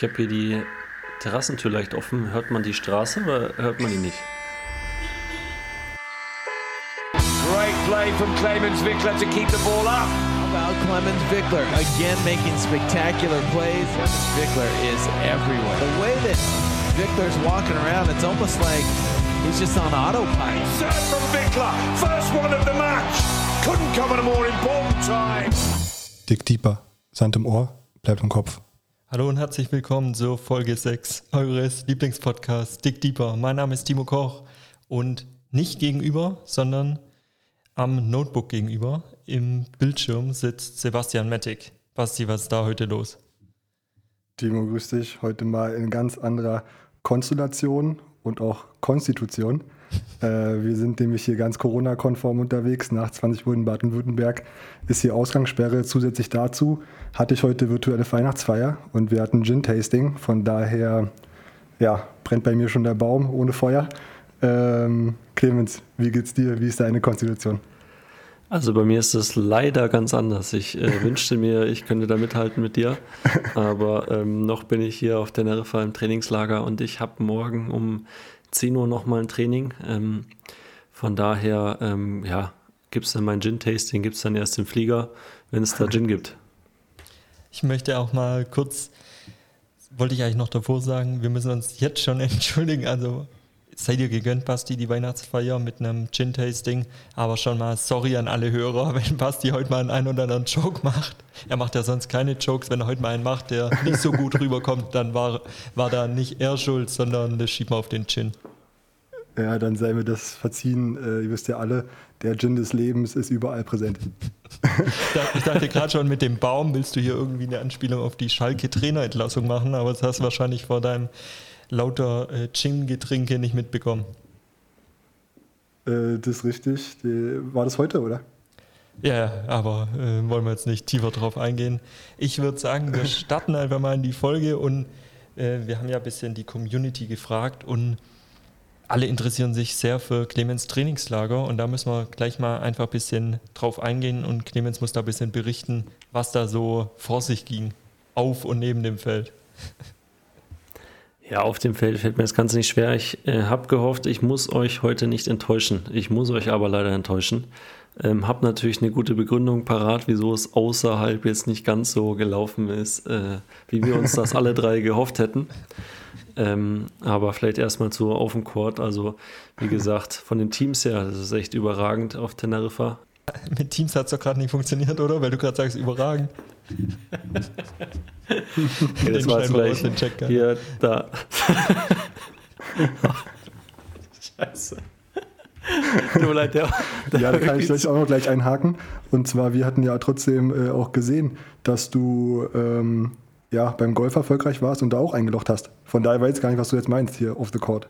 Ich habe hier die Terrassentür leicht offen. Hört man die Straße oder hört man die nicht? Great play from Clemens Wickler to keep the ball up. about Clemens Vickler again making spectacular plays. Vickler is everywhere. The way that Vickler's walking around, it's almost like he's just on autopilot. Serve from Wickler, first one of the match. Couldn't come at a more important time. Dick Deeper, Sand im Ohr, bleibt im Kopf. Hallo und herzlich willkommen zur Folge 6 eures Lieblingspodcasts Dick Deeper. Mein Name ist Timo Koch und nicht gegenüber, sondern am Notebook gegenüber im Bildschirm sitzt Sebastian Mettig. Basti, was ist da heute los? Timo, grüß dich. Heute mal in ganz anderer Konstellation und auch Konstitution. Äh, wir sind nämlich hier ganz Corona-konform unterwegs. Nach 20 Uhr in Baden-Württemberg ist hier Ausgangssperre. Zusätzlich dazu hatte ich heute virtuelle Weihnachtsfeier und wir hatten Gin-Tasting. Von daher ja, brennt bei mir schon der Baum ohne Feuer. Ähm, Clemens, wie geht's dir? Wie ist deine Konstitution? Also bei mir ist es leider ganz anders. Ich äh, wünschte mir, ich könnte da mithalten mit dir, aber ähm, noch bin ich hier auf Teneriffa im Trainingslager und ich habe morgen um 10 Uhr nochmal ein Training. Ähm, von daher, ähm, ja, gibt es dann mein Gin-Tasting, gibt es dann erst im Flieger, wenn es da Gin gibt. Ich möchte auch mal kurz, wollte ich eigentlich noch davor sagen, wir müssen uns jetzt schon entschuldigen. Also seid ihr gegönnt, Basti, die Weihnachtsfeier mit einem Gin-Tasting. Aber schon mal sorry an alle Hörer, wenn Basti heute mal einen oder anderen Joke macht. Er macht ja sonst keine Jokes. Wenn er heute mal einen macht, der nicht so gut rüberkommt, dann war, war da nicht er schuld, sondern das schiebt man auf den Gin. Ja, dann sei mir das verziehen. Äh, ihr wisst ja alle, der Gin des Lebens ist überall präsent. Ich dachte gerade schon, mit dem Baum willst du hier irgendwie eine Anspielung auf die Schalke-Trainerentlassung machen, aber das hast du wahrscheinlich vor deinem lauter äh, Gin-Getränke nicht mitbekommen. Äh, das ist richtig. Die, war das heute, oder? Ja, aber äh, wollen wir jetzt nicht tiefer drauf eingehen. Ich würde sagen, wir starten einfach mal in die Folge und äh, wir haben ja ein bisschen die Community gefragt und alle interessieren sich sehr für Clemens Trainingslager und da müssen wir gleich mal einfach ein bisschen drauf eingehen und Clemens muss da ein bisschen berichten, was da so vor sich ging, auf und neben dem Feld. Ja, auf dem Feld fällt mir das Ganze nicht schwer. Ich äh, habe gehofft, ich muss euch heute nicht enttäuschen. Ich muss euch aber leider enttäuschen. Ähm, habe natürlich eine gute Begründung parat, wieso es außerhalb jetzt nicht ganz so gelaufen ist, äh, wie wir uns das alle drei gehofft hätten. Ähm, aber vielleicht erstmal zu auf dem Court. Also, wie gesagt, von den Teams her, das ist echt überragend auf Teneriffa. Mit Teams hat es doch gerade nicht funktioniert, oder? Weil du gerade sagst, überragend. Okay, das war jetzt gleich den Check, hier, da. Scheiße. Tut mir leid, der, der Ja, da kann ich gleich auch noch gleich einhaken. Und zwar, wir hatten ja trotzdem äh, auch gesehen, dass du ähm, ja, beim Golf erfolgreich warst und da auch eingelocht hast. Von daher weiß ich gar nicht, was du jetzt meinst hier off the court.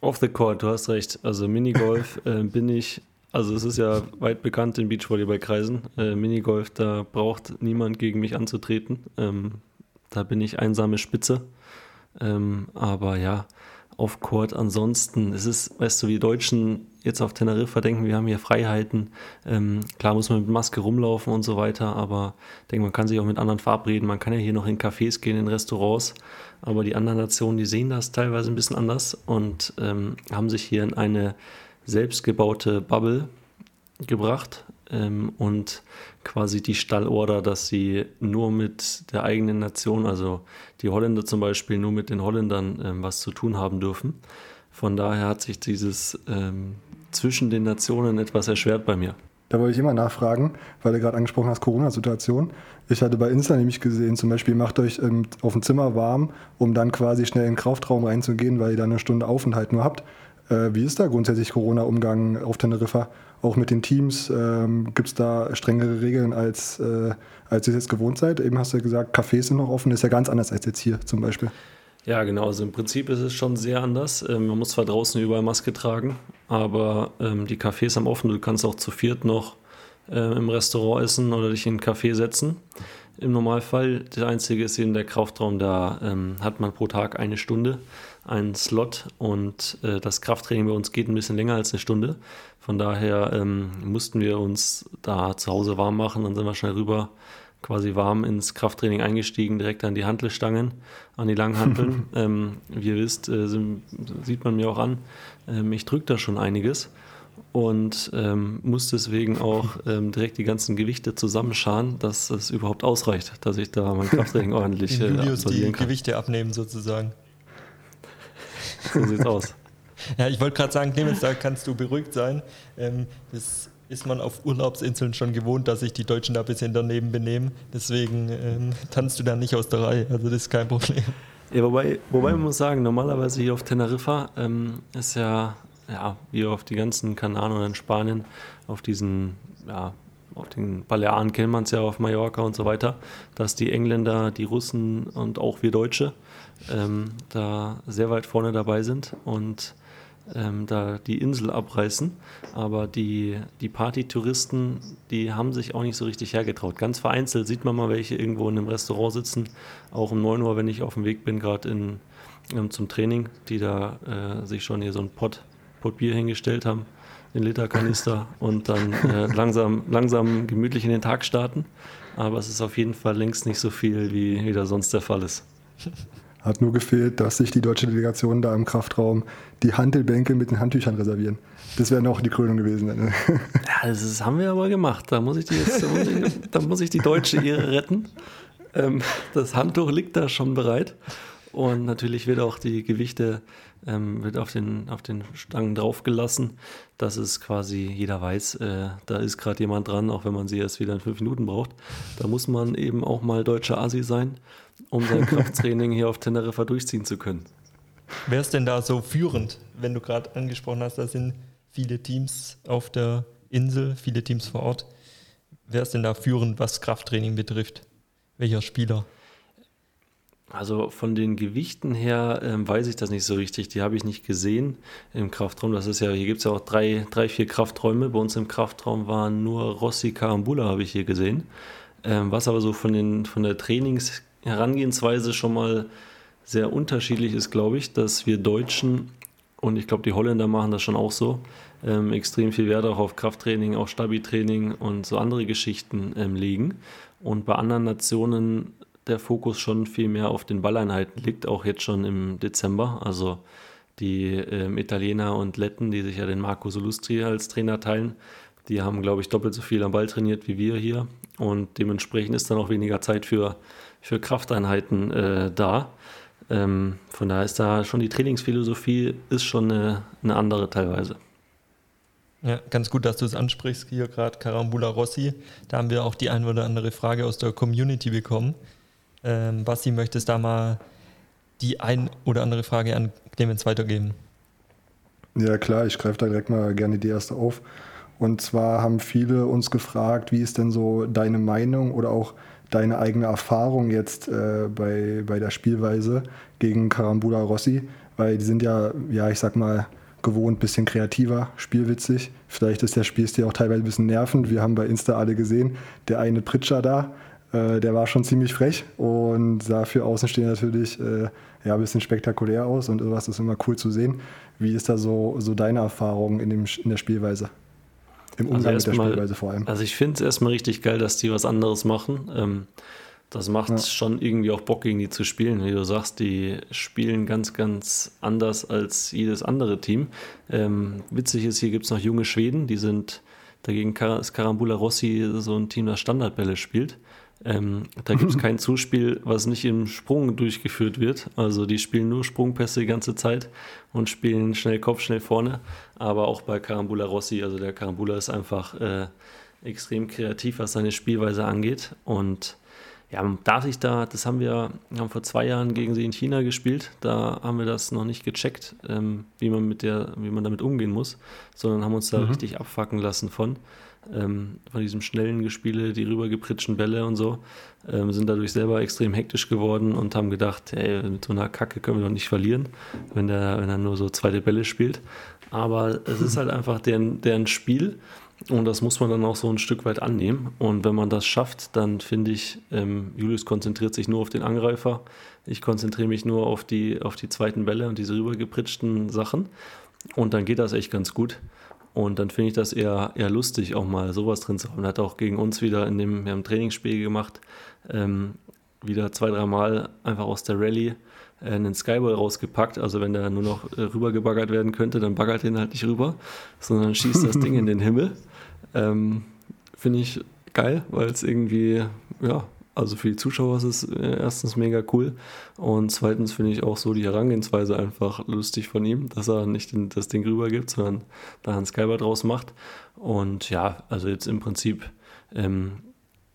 Off the court, du hast recht. Also Minigolf äh, bin ich, also es ist ja weit bekannt in Beachvolleyballkreisen. Äh, Minigolf, da braucht niemand gegen mich anzutreten. Ähm, da bin ich einsame Spitze. Ähm, aber ja, auf Court ansonsten, es ist, weißt du, wie die Deutschen jetzt auf Teneriffa denken, wir haben hier Freiheiten. Ähm, klar muss man mit Maske rumlaufen und so weiter, aber ich denke, man kann sich auch mit anderen verabreden. Man kann ja hier noch in Cafés gehen, in Restaurants, aber die anderen Nationen, die sehen das teilweise ein bisschen anders und ähm, haben sich hier in eine selbstgebaute Bubble gebracht ähm, und quasi die Stallorder, dass sie nur mit der eigenen Nation, also die Holländer zum Beispiel, nur mit den Holländern ähm, was zu tun haben dürfen. Von daher hat sich dieses ähm, zwischen den Nationen etwas erschwert bei mir. Da wollte ich immer nachfragen, weil du gerade angesprochen hast, Corona-Situation. Ich hatte bei Insta nämlich gesehen, zum Beispiel macht euch ähm, auf dem Zimmer warm, um dann quasi schnell in den Kraftraum reinzugehen, weil ihr da eine Stunde Aufenthalt nur habt. Äh, wie ist da grundsätzlich Corona-Umgang auf Teneriffa? Auch mit den Teams, ähm, gibt es da strengere Regeln, als, äh, als ihr es jetzt gewohnt seid? Eben hast du ja gesagt, Cafés sind noch offen, ist ja ganz anders als jetzt hier zum Beispiel. Ja, genau. Also im Prinzip ist es schon sehr anders. Ähm, man muss zwar draußen überall Maske tragen, aber ähm, die Cafés haben offen. Du kannst auch zu viert noch äh, im Restaurant essen oder dich in einen Café setzen. Im Normalfall, der einzige ist eben der Kraftraum, da ähm, hat man pro Tag eine Stunde, einen Slot und äh, das Krafttraining bei uns geht ein bisschen länger als eine Stunde. Von daher ähm, mussten wir uns da zu Hause warm machen, dann sind wir schnell rüber quasi warm ins Krafttraining eingestiegen, direkt an die Hantelstangen, an die Langhanteln. ähm, wie ihr wisst, äh, sieht man mir auch an, ähm, ich drücke da schon einiges und ähm, muss deswegen auch ähm, direkt die ganzen Gewichte zusammenscharen, dass es überhaupt ausreicht, dass ich da mein Krafttraining ordentlich äh, Julius die kann. Gewichte abnehmen sozusagen. So sieht's aus. Ja, ich wollte gerade sagen, Clemens, da kannst du beruhigt sein. Ähm, das ist man auf Urlaubsinseln schon gewohnt, dass sich die Deutschen da ein bisschen daneben benehmen. Deswegen ähm, tanzt du da nicht aus der Reihe. Also das ist kein Problem. Ja, wobei, wobei man muss sagen, normalerweise hier auf Teneriffa ähm, ist ja, ja, wie auf die ganzen Kanaren oder in Spanien, auf diesen, ja, auf den Balearen kennt man es ja auf Mallorca und so weiter, dass die Engländer, die Russen und auch wir Deutsche ähm, da sehr weit vorne dabei sind und ähm, da die Insel abreißen. Aber die, die Partytouristen, die haben sich auch nicht so richtig hergetraut. Ganz vereinzelt sieht man mal welche irgendwo in einem Restaurant sitzen, auch um 9 Uhr, wenn ich auf dem Weg bin, gerade ähm, zum Training, die da äh, sich schon hier so ein Pott, Pott Bier hingestellt haben, den Literkanister und dann äh, langsam, langsam gemütlich in den Tag starten. Aber es ist auf jeden Fall längst nicht so viel, wie, wie da sonst der Fall ist. Hat nur gefehlt, dass sich die deutsche Delegation da im Kraftraum die Handelbänke mit den Handtüchern reservieren. Das wäre noch die Krönung gewesen. Ne? Ja, das haben wir aber gemacht. Da muss ich die, jetzt, da muss ich, da muss ich die deutsche Ehre retten. Ähm, das Handtuch liegt da schon bereit. Und natürlich wird auch die Gewichte ähm, wird auf den, auf den Stangen draufgelassen, dass es quasi jeder weiß, äh, da ist gerade jemand dran, auch wenn man sie erst wieder in fünf Minuten braucht. Da muss man eben auch mal deutscher Asi sein um sein Krafttraining hier auf Teneriffa durchziehen zu können. Wer ist denn da so führend, wenn du gerade angesprochen hast, da sind viele Teams auf der Insel, viele Teams vor Ort. Wer ist denn da führend, was Krafttraining betrifft? Welcher Spieler? Also von den Gewichten her ähm, weiß ich das nicht so richtig. Die habe ich nicht gesehen im Kraftraum. Das ist ja, hier gibt es ja auch drei, drei, vier Krafträume. Bei uns im Kraftraum waren nur Rossi Karambula, habe ich hier gesehen. Ähm, was aber so von, den, von der Trainings- Herangehensweise schon mal sehr unterschiedlich ist, glaube ich, dass wir Deutschen und ich glaube, die Holländer machen das schon auch so, ähm, extrem viel Wert auch auf Krafttraining, auch Stabi-Training und so andere Geschichten ähm, legen. Und bei anderen Nationen der Fokus schon viel mehr auf den Balleinheiten liegt, auch jetzt schon im Dezember. Also die ähm, Italiener und Letten, die sich ja den Marco Solustri als Trainer teilen, die haben, glaube ich, doppelt so viel am Ball trainiert wie wir hier. Und dementsprechend ist dann auch weniger Zeit für für Krafteinheiten äh, da. Ähm, von daher ist da schon die Trainingsphilosophie ist schon eine, eine andere teilweise. Ja, ganz gut, dass du es ansprichst, hier gerade Carambula Rossi. Da haben wir auch die ein oder andere Frage aus der Community bekommen. Ähm, Basti, möchtest da mal die ein oder andere Frage an Clemens weitergeben? Ja, klar, ich greife da direkt mal gerne die erste auf. Und zwar haben viele uns gefragt, wie ist denn so deine Meinung oder auch deine eigene Erfahrung jetzt äh, bei, bei der Spielweise gegen Karambula Rossi? Weil die sind ja, ja, ich sag mal, gewohnt, bisschen kreativer, spielwitzig. Vielleicht ist der Spielstil auch teilweise ein bisschen nervend. Wir haben bei Insta alle gesehen, der eine Pritscher da, äh, der war schon ziemlich frech und sah für Außenstehende natürlich äh, ja, ein bisschen spektakulär aus und sowas ist immer cool zu sehen. Wie ist da so, so deine Erfahrung in, dem, in der Spielweise? Im Umgang also mit der Spielweise vor allem. Also ich finde es erstmal richtig geil, dass die was anderes machen. Ähm, das macht ja. schon irgendwie auch Bock, gegen die zu spielen. Wie du sagst, die spielen ganz, ganz anders als jedes andere Team. Ähm, witzig ist, hier gibt es noch junge Schweden, die sind dagegen ist Karambula Rossi so ein Team, das Standardbälle spielt. Ähm, da gibt es kein Zuspiel, was nicht im Sprung durchgeführt wird. Also die spielen nur Sprungpässe die ganze Zeit und spielen schnell Kopf, schnell vorne. Aber auch bei Carambula Rossi, also der Carambula ist einfach äh, extrem kreativ, was seine Spielweise angeht. Und ja, darf ich da, das haben wir, haben vor zwei Jahren gegen sie in China gespielt, da haben wir das noch nicht gecheckt, ähm, wie man mit der, wie man damit umgehen muss, sondern haben uns da mhm. richtig abfacken lassen von ähm, von diesem schnellen Gespiele, die rübergepritschen Bälle und so, ähm, sind dadurch selber extrem hektisch geworden und haben gedacht, hey, mit so einer Kacke können wir doch nicht verlieren, wenn, der, wenn er nur so zweite Bälle spielt. Aber es ist halt einfach deren, deren Spiel und das muss man dann auch so ein Stück weit annehmen. Und wenn man das schafft, dann finde ich, ähm, Julius konzentriert sich nur auf den Angreifer. Ich konzentriere mich nur auf die, auf die zweiten Bälle und diese rübergepritschten Sachen. Und dann geht das echt ganz gut. Und dann finde ich das eher, eher lustig, auch mal sowas drin zu haben. Er hat auch gegen uns wieder in dem, wir haben Trainingsspiel gemacht, ähm, wieder zwei, dreimal einfach aus der Rallye äh, einen Skyball rausgepackt. Also wenn der nur noch äh, rübergebaggert werden könnte, dann baggert den halt nicht rüber, sondern schießt das Ding in den Himmel. Ähm, Finde ich geil, weil es irgendwie, ja, also für die Zuschauer ist es äh, erstens mega cool und zweitens finde ich auch so die Herangehensweise einfach lustig von ihm, dass er nicht den, das Ding rübergibt, sondern da ein Skyball draus macht. Und ja, also jetzt im Prinzip, ähm,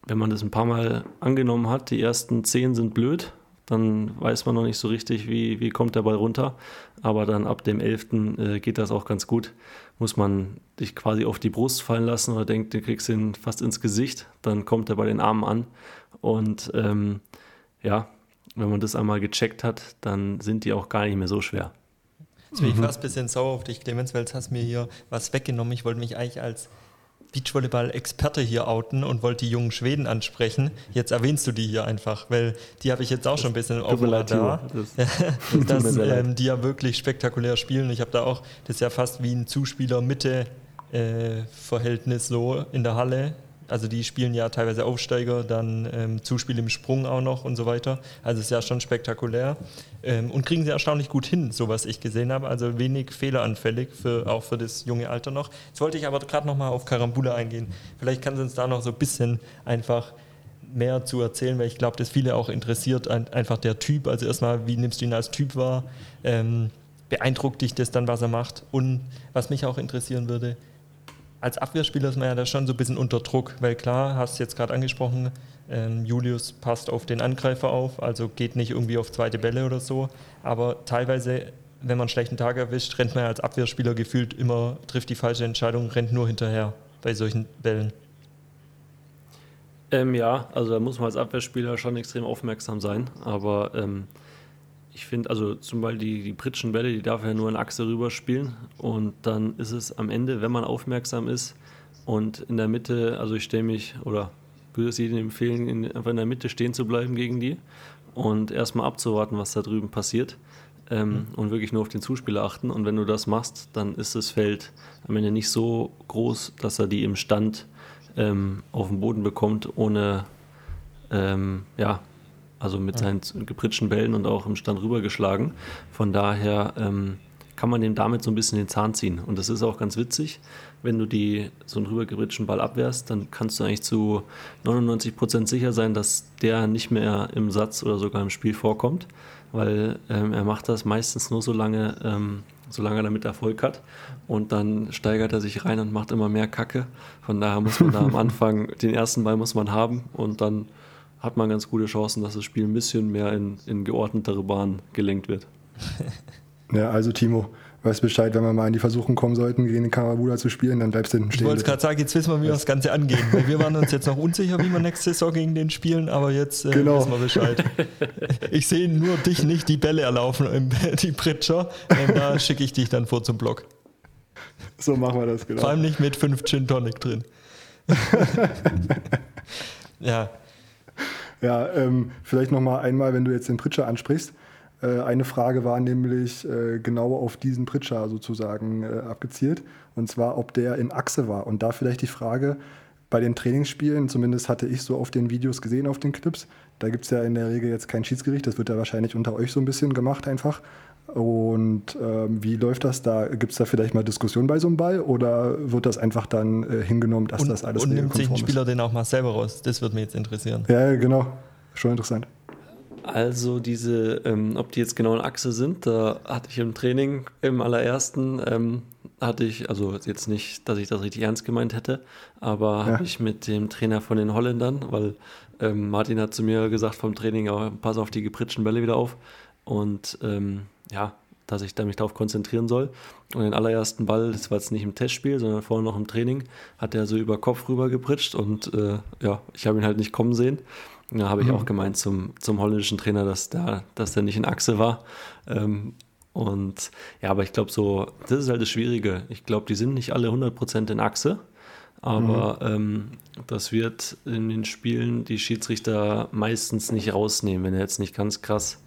wenn man das ein paar Mal angenommen hat, die ersten zehn sind blöd, dann weiß man noch nicht so richtig, wie, wie kommt der Ball runter. Aber dann ab dem 11. Äh, geht das auch ganz gut. Muss man dich quasi auf die Brust fallen lassen oder denkt, du kriegst ihn fast ins Gesicht. Dann kommt er bei den Armen an. Und ähm, ja, wenn man das einmal gecheckt hat, dann sind die auch gar nicht mehr so schwer. Jetzt bin ich fast ein bisschen sauer auf dich, Clemens, weil jetzt hast du mir hier was weggenommen. Ich wollte mich eigentlich als Beachvolleyball-Experte hier outen und wollte die jungen Schweden ansprechen. Jetzt erwähnst du die hier einfach, weil die habe ich jetzt auch schon ein bisschen auf dem Radar. Das, dass ähm, die ja wirklich spektakulär spielen. Ich habe da auch, das ist ja fast wie ein Zuspieler-Mitte-Verhältnis so in der Halle also die spielen ja teilweise Aufsteiger, dann ähm, Zuspiel im Sprung auch noch und so weiter. Also ist ja schon spektakulär. Ähm, und kriegen sie erstaunlich gut hin, so was ich gesehen habe. Also wenig fehleranfällig, für, auch für das junge Alter noch. Jetzt wollte ich aber gerade nochmal auf Karambula eingehen. Vielleicht kann sie uns da noch so ein bisschen einfach mehr zu erzählen, weil ich glaube, dass viele auch interessiert, einfach der Typ. Also erstmal, wie nimmst du ihn als Typ wahr? Ähm, beeindruckt dich das dann, was er macht? Und was mich auch interessieren würde, als Abwehrspieler ist man ja da schon so ein bisschen unter Druck, weil klar, hast jetzt gerade angesprochen, ähm, Julius passt auf den Angreifer auf, also geht nicht irgendwie auf zweite Bälle oder so, aber teilweise, wenn man einen schlechten Tag erwischt, rennt man ja als Abwehrspieler gefühlt immer, trifft die falsche Entscheidung, rennt nur hinterher bei solchen Bällen. Ähm, ja, also da muss man als Abwehrspieler schon extrem aufmerksam sein, aber ähm, ich finde, also zum Beispiel die, die Pritschen Bälle, die darf ja nur in Achse rüberspielen und dann ist es am Ende, wenn man aufmerksam ist und in der Mitte, also ich stelle mich oder würde es jedem empfehlen, in, einfach in der Mitte stehen zu bleiben gegen die und erstmal abzuwarten, was da drüben passiert ähm, mhm. und wirklich nur auf den Zuspieler achten und wenn du das machst, dann ist das Feld am Ende nicht so groß, dass er die im Stand ähm, auf den Boden bekommt, ohne ähm, ja, also mit seinen gepritschten Bällen und auch im Stand rübergeschlagen. Von daher ähm, kann man dem damit so ein bisschen den Zahn ziehen. Und das ist auch ganz witzig, wenn du die, so einen rübergepritschten Ball abwehrst, dann kannst du eigentlich zu 99 Prozent sicher sein, dass der nicht mehr im Satz oder sogar im Spiel vorkommt, weil ähm, er macht das meistens nur so lange, ähm, solange er damit Erfolg hat. Und dann steigert er sich rein und macht immer mehr Kacke. Von daher muss man da am Anfang, den ersten Ball muss man haben und dann hat man ganz gute Chancen, dass das Spiel ein bisschen mehr in, in geordnetere Bahnen gelenkt wird. Ja, also Timo, weißt Bescheid, wenn wir mal in die Versuchung kommen sollten, gegen den Karabuda zu spielen, dann bleibst du hinten stehen. Ich wollte gerade sagen, jetzt wissen wir, wie wir das Ganze angehen. Weil wir waren uns jetzt noch unsicher, wie wir nächste Saison gegen den spielen, aber jetzt äh, genau. wissen wir Bescheid. Ich sehe nur dich nicht die Bälle erlaufen, die Pritscher. Ähm, da schicke ich dich dann vor zum Block. So machen wir das, genau. Vor allem nicht mit fünf Gin Tonic drin. ja, ja, ähm, vielleicht nochmal einmal, wenn du jetzt den Pritscher ansprichst. Äh, eine Frage war nämlich äh, genau auf diesen Pritscher sozusagen äh, abgezielt. Und zwar, ob der in Achse war. Und da vielleicht die Frage, bei den Trainingsspielen, zumindest hatte ich so auf den Videos gesehen, auf den Clips, da gibt es ja in der Regel jetzt kein Schiedsgericht, das wird ja wahrscheinlich unter euch so ein bisschen gemacht einfach. Und ähm, wie läuft das da? Gibt es da vielleicht mal Diskussion bei so einem Ball oder wird das einfach dann äh, hingenommen, dass und, das alles Und nimmt sich ein Spieler ist? den auch mal selber raus? Das würde mich jetzt interessieren. Ja, genau. Schon interessant. Also diese, ähm, ob die jetzt genau in Achse sind, da hatte ich im Training im allerersten, ähm, hatte ich, also jetzt nicht, dass ich das richtig ernst gemeint hätte, aber ja. habe ich mit dem Trainer von den Holländern, weil ähm, Martin hat zu mir gesagt vom Training, oh, pass auf die gepritschten Bälle wieder auf und ähm, ja, dass ich da mich darauf konzentrieren soll. Und den allerersten Ball, das war jetzt nicht im Testspiel, sondern vorher noch im Training, hat er so über Kopf rüber gepritscht und äh, ja, ich habe ihn halt nicht kommen sehen. Da habe ich mhm. auch gemeint zum, zum holländischen Trainer, dass der, dass der nicht in Achse war. Ähm, und ja, aber ich glaube so, das ist halt das Schwierige. Ich glaube, die sind nicht alle 100% in Achse. Aber mhm. ähm, das wird in den Spielen die Schiedsrichter meistens nicht rausnehmen, wenn er jetzt nicht ganz krass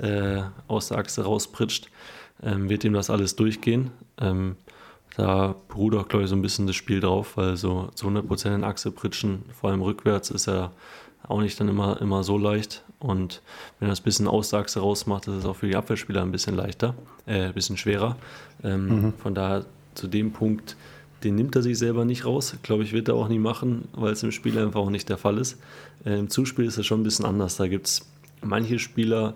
äh, aus der Achse rauspritscht, ähm, wird ihm das alles durchgehen. Ähm, da beruht auch, glaube ich, so ein bisschen das Spiel drauf, weil so zu 100% in Achse pritschen, vor allem rückwärts, ist ja auch nicht dann immer, immer so leicht. Und wenn er das ein bisschen aus der Achse rausmacht, ist es auch für die Abwehrspieler ein bisschen leichter, äh, ein bisschen schwerer. Ähm, mhm. Von daher zu dem Punkt, den nimmt er sich selber nicht raus. Glaube ich, wird er auch nie machen, weil es im Spiel einfach auch nicht der Fall ist. Äh, Im Zuspiel ist es schon ein bisschen anders. Da gibt es manche Spieler,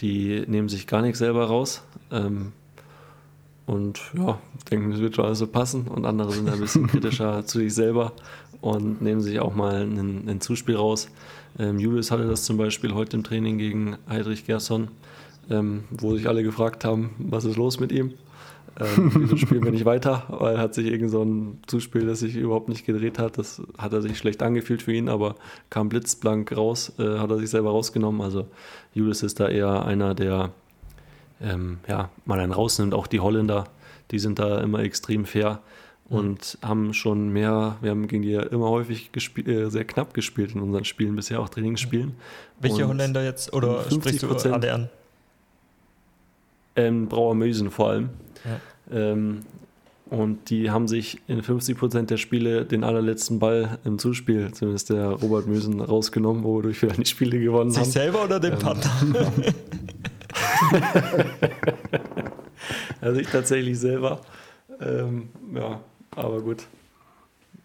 die nehmen sich gar nichts selber raus. Ähm, und ja, denken, es wird schon alles so passen. Und andere sind ein bisschen kritischer zu sich selber und nehmen sich auch mal ein Zuspiel raus. Ähm, Julius hatte das zum Beispiel heute im Training gegen Heidrich Gerson, ähm, wo sich alle gefragt haben, was ist los mit ihm? Ähm, wieso spielen wir nicht weiter? Weil hat sich irgend so ein Zuspiel, das sich überhaupt nicht gedreht hat, das hat er sich schlecht angefühlt für ihn, aber kam blitzblank raus, äh, hat er sich selber rausgenommen. Also Julius ist da eher einer, der ähm, ja, mal einen rausnimmt. Auch die Holländer, die sind da immer extrem fair und mhm. haben schon mehr, wir haben gegen die ja immer häufig äh, sehr knapp gespielt in unseren Spielen bisher, auch Trainingsspielen. Welche und Holländer jetzt oder 50 sprichst du alle an? Ähm, Brauer Mösen vor allem. Ja. Ähm, und die haben sich in 50 Prozent der Spiele den allerletzten Ball im Zuspiel, zumindest der Robert Mösen, rausgenommen, wodurch wir die Spiele gewonnen Sich haben. Sich selber oder den ähm, Partner? also ich tatsächlich selber. Ähm, ja, aber gut.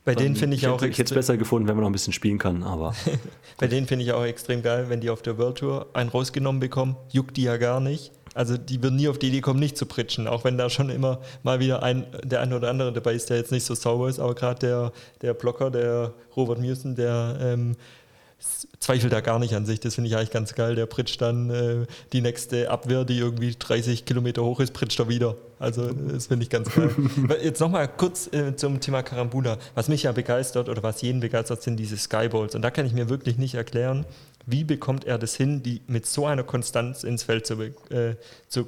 Bei denen finde ich, ich, auch. ich hätte es besser gefunden, wenn man noch ein bisschen spielen kann, aber. Bei denen finde ich auch extrem geil, wenn die auf der World Tour einen rausgenommen bekommen, juckt die ja gar nicht. Also die würden nie auf die Idee kommen, nicht zu pritschen, auch wenn da schon immer mal wieder ein, der eine oder andere dabei ist, der jetzt nicht so sauber ist, aber gerade der, der Blocker, der Robert Mewson, der ähm, zweifelt da gar nicht an sich. Das finde ich eigentlich ganz geil. Der pritscht dann äh, die nächste Abwehr, die irgendwie 30 Kilometer hoch ist, pritscht er wieder. Also das finde ich ganz geil. Jetzt nochmal kurz äh, zum Thema Karambula. Was mich ja begeistert oder was jeden begeistert, sind diese Skyballs. Und da kann ich mir wirklich nicht erklären, wie bekommt er das hin, die mit so einer Konstanz ins Feld zu, äh, zu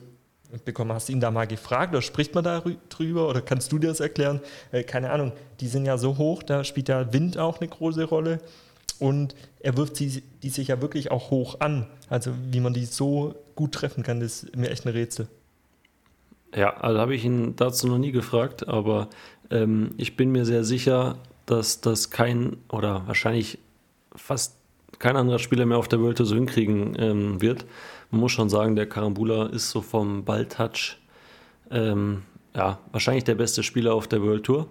bekommen. Hast du ihn da mal gefragt oder spricht man da drüber oder kannst du dir das erklären? Äh, keine Ahnung, die sind ja so hoch, da spielt ja Wind auch eine große Rolle und er wirft sie, die sich ja wirklich auch hoch an. Also wie man die so gut treffen kann, ist mir echt ein Rätsel. Ja, also habe ich ihn dazu noch nie gefragt, aber ähm, ich bin mir sehr sicher, dass das kein oder wahrscheinlich fast kein anderer Spieler mehr auf der World so hinkriegen ähm, wird. Man muss schon sagen, der Karambula ist so vom Balltouch ähm, ja, wahrscheinlich der beste Spieler auf der World Tour.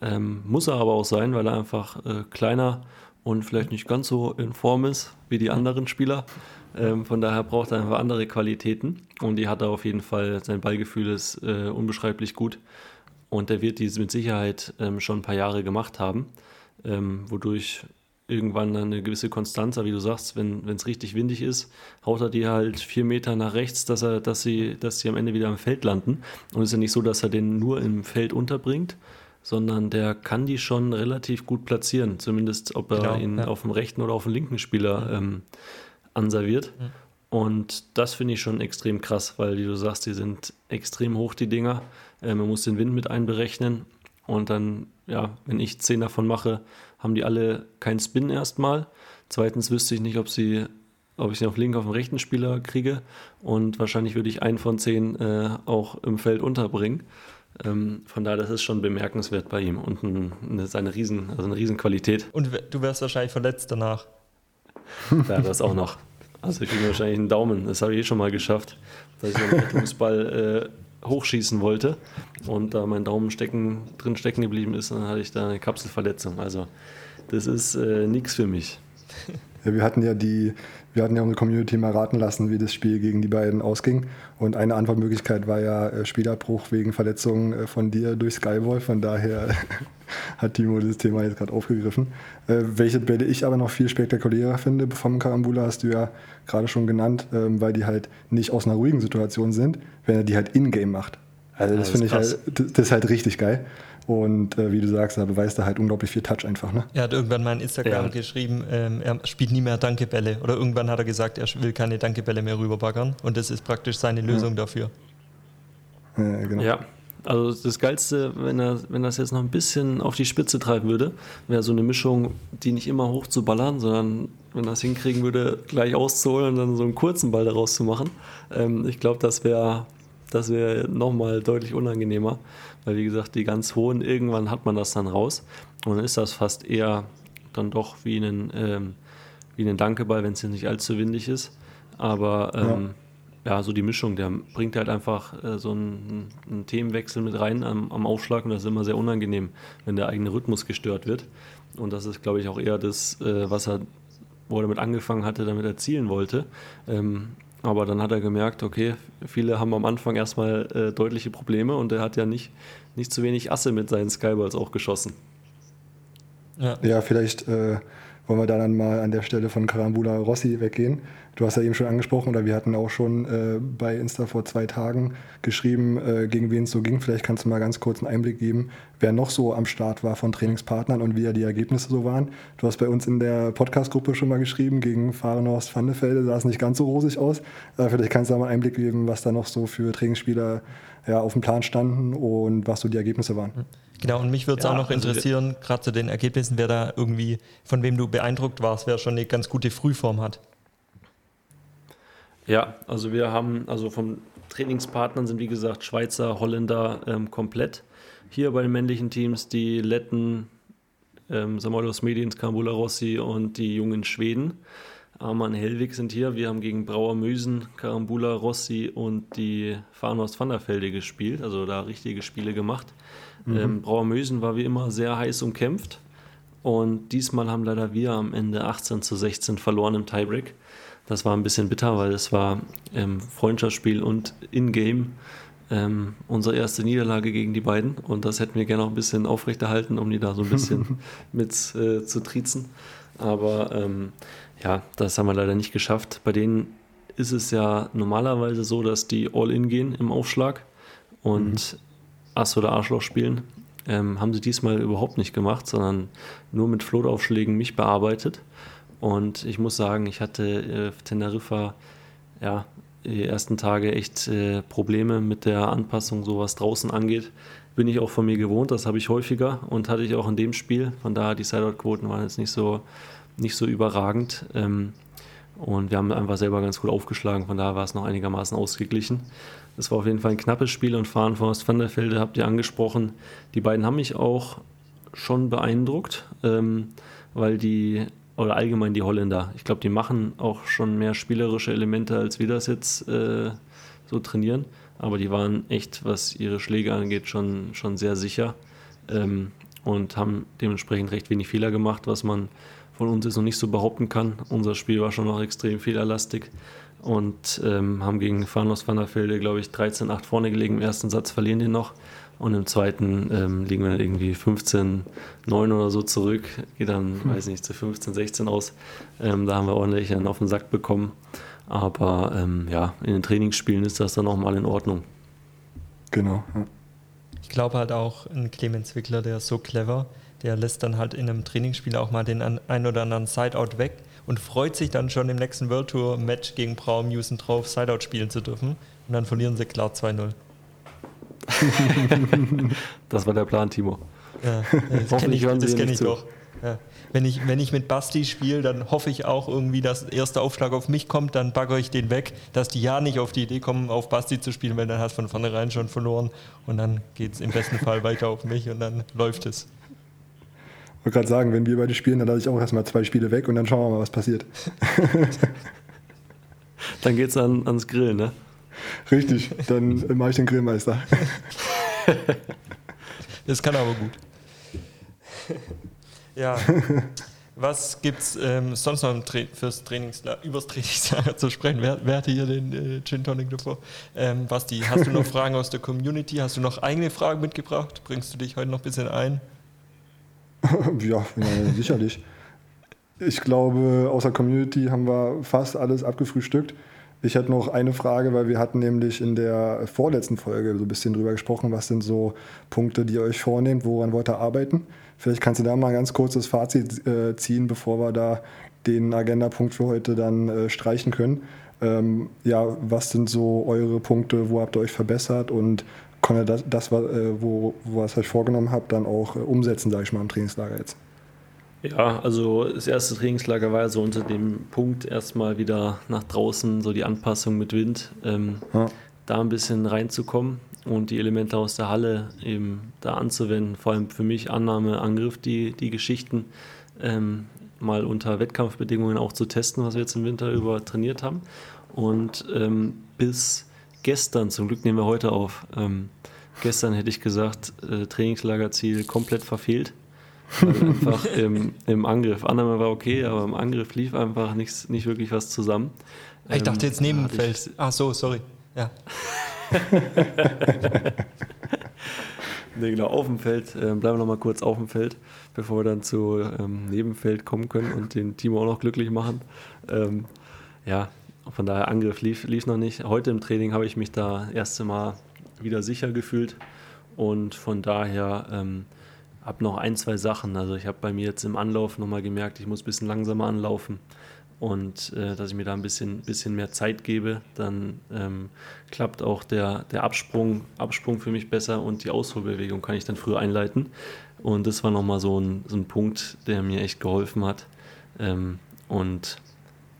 Ähm, muss er aber auch sein, weil er einfach äh, kleiner und vielleicht nicht ganz so in Form ist wie die anderen Spieler. Ähm, von daher braucht er einfach andere Qualitäten und die hat er auf jeden Fall. Sein Ballgefühl ist äh, unbeschreiblich gut und er wird dies mit Sicherheit ähm, schon ein paar Jahre gemacht haben, ähm, wodurch irgendwann eine gewisse Konstanz, wie du sagst, wenn es richtig windig ist, haut er die halt vier Meter nach rechts, dass, er, dass, sie, dass sie am Ende wieder im Feld landen. Und es ist ja nicht so, dass er den nur im Feld unterbringt, sondern der kann die schon relativ gut platzieren, zumindest ob er genau, ihn ja. auf dem rechten oder auf dem linken Spieler ähm, anserviert. Mhm. Und das finde ich schon extrem krass, weil, wie du sagst, die sind extrem hoch, die Dinger. Äh, man muss den Wind mit einberechnen. Und dann, ja, wenn ich zehn davon mache, haben die alle keinen Spin erstmal. Zweitens wüsste ich nicht, ob sie ob ich sie auf linken, auf dem rechten Spieler kriege. Und wahrscheinlich würde ich einen von zehn äh, auch im Feld unterbringen. Ähm, von daher, das ist schon bemerkenswert bei ihm und ein, eine, seine riesen, also eine Riesenqualität. Und du wärst wahrscheinlich verletzt danach. Ja, das auch noch. Also ich kriege wahrscheinlich einen Daumen. Das habe ich eh schon mal geschafft, dass ich einen Rettungsball äh, hochschießen wollte und da mein Daumen stecken, drin stecken geblieben ist, dann hatte ich da eine Kapselverletzung. Also das ist äh, nichts für mich. Ja, wir hatten ja die, wir hatten ja unsere Community mal raten lassen, wie das Spiel gegen die beiden ausging. Und eine Antwortmöglichkeit war ja äh, Spielabbruch wegen Verletzungen äh, von dir durch Skywall. Von daher hat Timo das Thema jetzt gerade aufgegriffen. Äh, welche Bälle ich aber noch viel spektakulärer finde vom Karambula, hast du ja gerade schon genannt, ähm, weil die halt nicht aus einer ruhigen Situation sind, wenn er die halt in-game macht. Also das, das finde ich halt, das ist halt richtig geil. Und äh, wie du sagst, da beweist er halt unglaublich viel Touch einfach. Ne? Er hat irgendwann mal in Instagram ja. geschrieben, ähm, er spielt nie mehr Dankebälle. Oder irgendwann hat er gesagt, er will keine Dankebälle mehr rüberbaggern. Und das ist praktisch seine Lösung ja. dafür. Ja, genau. Ja, also das Geilste, wenn er, wenn es jetzt noch ein bisschen auf die Spitze treiben würde, wäre so eine Mischung, die nicht immer hoch zu ballern, sondern wenn er es hinkriegen würde, gleich auszuholen und dann so einen kurzen Ball daraus zu machen. Ähm, ich glaube, das wäre Das wäre nochmal deutlich unangenehmer, weil wie gesagt, die ganz hohen, irgendwann hat man das dann raus und dann ist das fast eher dann doch wie ein, ähm, wie ein Dankeball, wenn es nicht allzu windig ist. Aber ähm, ja. ja. so die Mischung, der bringt halt einfach äh, so einen, einen, Themenwechsel mit rein am, am Aufschlag und das ist immer sehr unangenehm, wenn der eigene Rhythmus gestört wird. Und das ist, glaube ich, auch eher das, äh, was er, wo er damit angefangen hatte, damit erzielen wollte. Ähm, aber dann hat er gemerkt, okay, viele haben am Anfang erstmal äh, deutliche Probleme und er hat ja nicht, nicht zu wenig Asse mit seinen Skyballs auch geschossen. Ja, ja vielleicht äh, wollen wir dann mal an der Stelle von Karambula Rossi weggehen. Du hast ja eben schon angesprochen, oder wir hatten auch schon äh, bei Insta vor zwei Tagen geschrieben, äh, gegen wen es so ging. Vielleicht kannst du mal ganz kurz einen Einblick geben, wer noch so am Start war von Trainingspartnern und wie ja die Ergebnisse so waren. Du hast bei uns in der Podcast-Gruppe schon mal geschrieben, gegen Fahrenhorst Vandefelde sah es nicht ganz so rosig aus. Äh, vielleicht kannst du da mal einen Einblick geben, was da noch so für Trainingsspieler ja, auf dem Plan standen und was so die Ergebnisse waren. Genau, und mich würde es ja, auch noch also interessieren, gerade zu den Ergebnissen, wer da irgendwie, von wem du beeindruckt warst, wer schon eine ganz gute Frühform hat. Ja, also wir haben, also von Trainingspartnern sind wie gesagt Schweizer, Holländer ähm, komplett. Hier bei den männlichen Teams die Letten, ähm, Samolos Mediens, Kambula Rossi und die jungen Schweden. Arman Hellwig sind hier. Wir haben gegen Brauer Mösen, Karambula Rossi und die Farnhorst van der Velde gespielt, also da richtige Spiele gemacht. Mhm. Ähm, Brauer Mösen war wie immer sehr heiß umkämpft. Und diesmal haben leider wir am Ende 18 zu 16 verloren im Tiebreak. Das war ein bisschen bitter, weil es war ähm, Freundschaftsspiel und in-game ähm, unsere erste Niederlage gegen die beiden. Und das hätten wir gerne noch ein bisschen aufrechterhalten, um die da so ein bisschen mit äh, zu triezen. Aber ähm, ja, das haben wir leider nicht geschafft. Bei denen ist es ja normalerweise so, dass die All-In gehen im Aufschlag und mhm. Ass oder Arschloch spielen. Ähm, haben sie diesmal überhaupt nicht gemacht, sondern nur mit Flotaufschlägen mich bearbeitet. Und ich muss sagen, ich hatte äh, Teneriffa ja, die ersten Tage echt äh, Probleme mit der Anpassung, so was draußen angeht. Bin ich auch von mir gewohnt, das habe ich häufiger und hatte ich auch in dem Spiel. Von daher, die Sideout-Quoten waren jetzt nicht so, nicht so überragend. Ähm, und wir haben einfach selber ganz gut aufgeschlagen, von daher war es noch einigermaßen ausgeglichen. Es war auf jeden Fall ein knappes Spiel und Fahren von van der Velde habt ihr angesprochen. Die beiden haben mich auch schon beeindruckt, ähm, weil die oder allgemein die Holländer. Ich glaube, die machen auch schon mehr spielerische Elemente, als wir das jetzt äh, so trainieren. Aber die waren echt, was ihre Schläge angeht, schon, schon sehr sicher ähm, und haben dementsprechend recht wenig Fehler gemacht, was man von uns jetzt noch nicht so behaupten kann. Unser Spiel war schon noch extrem fehlerlastig und ähm, haben gegen Farnos van der Velde, glaube ich, 13-8 vorne gelegen. Im ersten Satz verlieren die noch und im zweiten ähm, liegen wir dann irgendwie 15, 9 oder so zurück, geht dann, hm. weiß nicht, zu 15, 16 aus. Ähm, da haben wir ordentlich einen auf den Sack bekommen. Aber ähm, ja, in den Trainingsspielen ist das dann auch mal in Ordnung. Genau. Ja. Ich glaube halt auch, ein Clemens Wickler, der ist so clever, der lässt dann halt in einem Trainingsspiel auch mal den ein oder anderen Sideout weg und freut sich dann schon im nächsten World Tour Match gegen Braum Musen drauf, Sideout spielen zu dürfen. Und dann verlieren sie klar 2-0. das war der Plan, Timo. Ja, das kenne ich, das kenn ich doch. Ja. Wenn, ich, wenn ich mit Basti spiele, dann hoffe ich auch irgendwie, dass der erste Aufschlag auf mich kommt, dann bagger ich den weg, dass die ja nicht auf die Idee kommen, auf Basti zu spielen, weil dann hast du von vornherein schon verloren und dann geht es im besten Fall weiter auf mich und dann läuft es. Ich wollte gerade sagen, wenn wir beide spielen, dann lasse ich auch erstmal zwei Spiele weg und dann schauen wir mal, was passiert. dann geht es an, ans Grillen, ne? Richtig, dann mache ich den Grillmeister. Das kann aber gut. Ja. Was gibt es ähm, sonst noch Tra fürs Trainingslager, übers Trainingslager zu sprechen? Wer, wer hatte hier den äh, Gin Tonic davor? Ähm, Basti, hast du noch Fragen aus der Community? Hast du noch eigene Fragen mitgebracht? Bringst du dich heute noch ein bisschen ein? ja, sicherlich. Ich glaube, außer Community haben wir fast alles abgefrühstückt. Ich hätte noch eine Frage, weil wir hatten nämlich in der vorletzten Folge so ein bisschen drüber gesprochen, was sind so Punkte, die ihr euch vornehmt, woran wollt ihr arbeiten? Vielleicht kannst du da mal ein ganz kurzes Fazit äh, ziehen, bevor wir da den Agendapunkt für heute dann äh, streichen können. Ähm, ja, was sind so eure Punkte, wo habt ihr euch verbessert und konnte das, das äh, wo, es euch vorgenommen habt, dann auch äh, umsetzen, sage ich mal, im Trainingslager jetzt? Ja, also das erste Trainingslager war ja so unter dem Punkt erstmal wieder nach draußen, so die Anpassung mit Wind. Ähm, ja. da ein bisschen reinzukommen und die Elemente aus der Halle eben da anzuwenden. Vor allem für mich Annahme, Angriff, die, die Geschichten ähm, mal unter Wettkampfbedingungen auch zu testen, was wir jetzt im Winter über trainiert haben. Und ähm, bis gestern, zum Glück nehmen wir heute auf, ähm, gestern hätte ich gesagt, äh, Trainingslagerziel komplett verfehlt. Weil einfach im, im Angriff, Annahme war okay, aber im Angriff lief einfach nichts, nicht wirklich was zusammen. Ich dachte Ähm, jetzt neben da dem hatte ich- Feld. Ach so, sorry. Ja. Nee, genau, auf dem Feld. Ähm, bleiben wir noch mal kurz auf dem Feld, bevor wir dann zu ähm, Nebenfeld kommen können und den Timo auch noch glücklich machen. Ähm, ja, von daher Angriff lief, lief noch nicht. Heute im Training habe ich mich da erste Mal wieder sicher gefühlt und von daher ähm, habe noch ein, zwei Sachen. Also ich habe bei mir jetzt im Anlauf nochmal gemerkt, ich muss ein bisschen langsamer anlaufen und äh, dass ich mir da ein bisschen, bisschen mehr Zeit gebe, dann ähm, klappt auch der, der Absprung, Absprung für mich besser und die Ausholbewegung kann ich dann früher einleiten. Und das war nochmal so ein, so ein Punkt, der mir echt geholfen hat. Ähm, und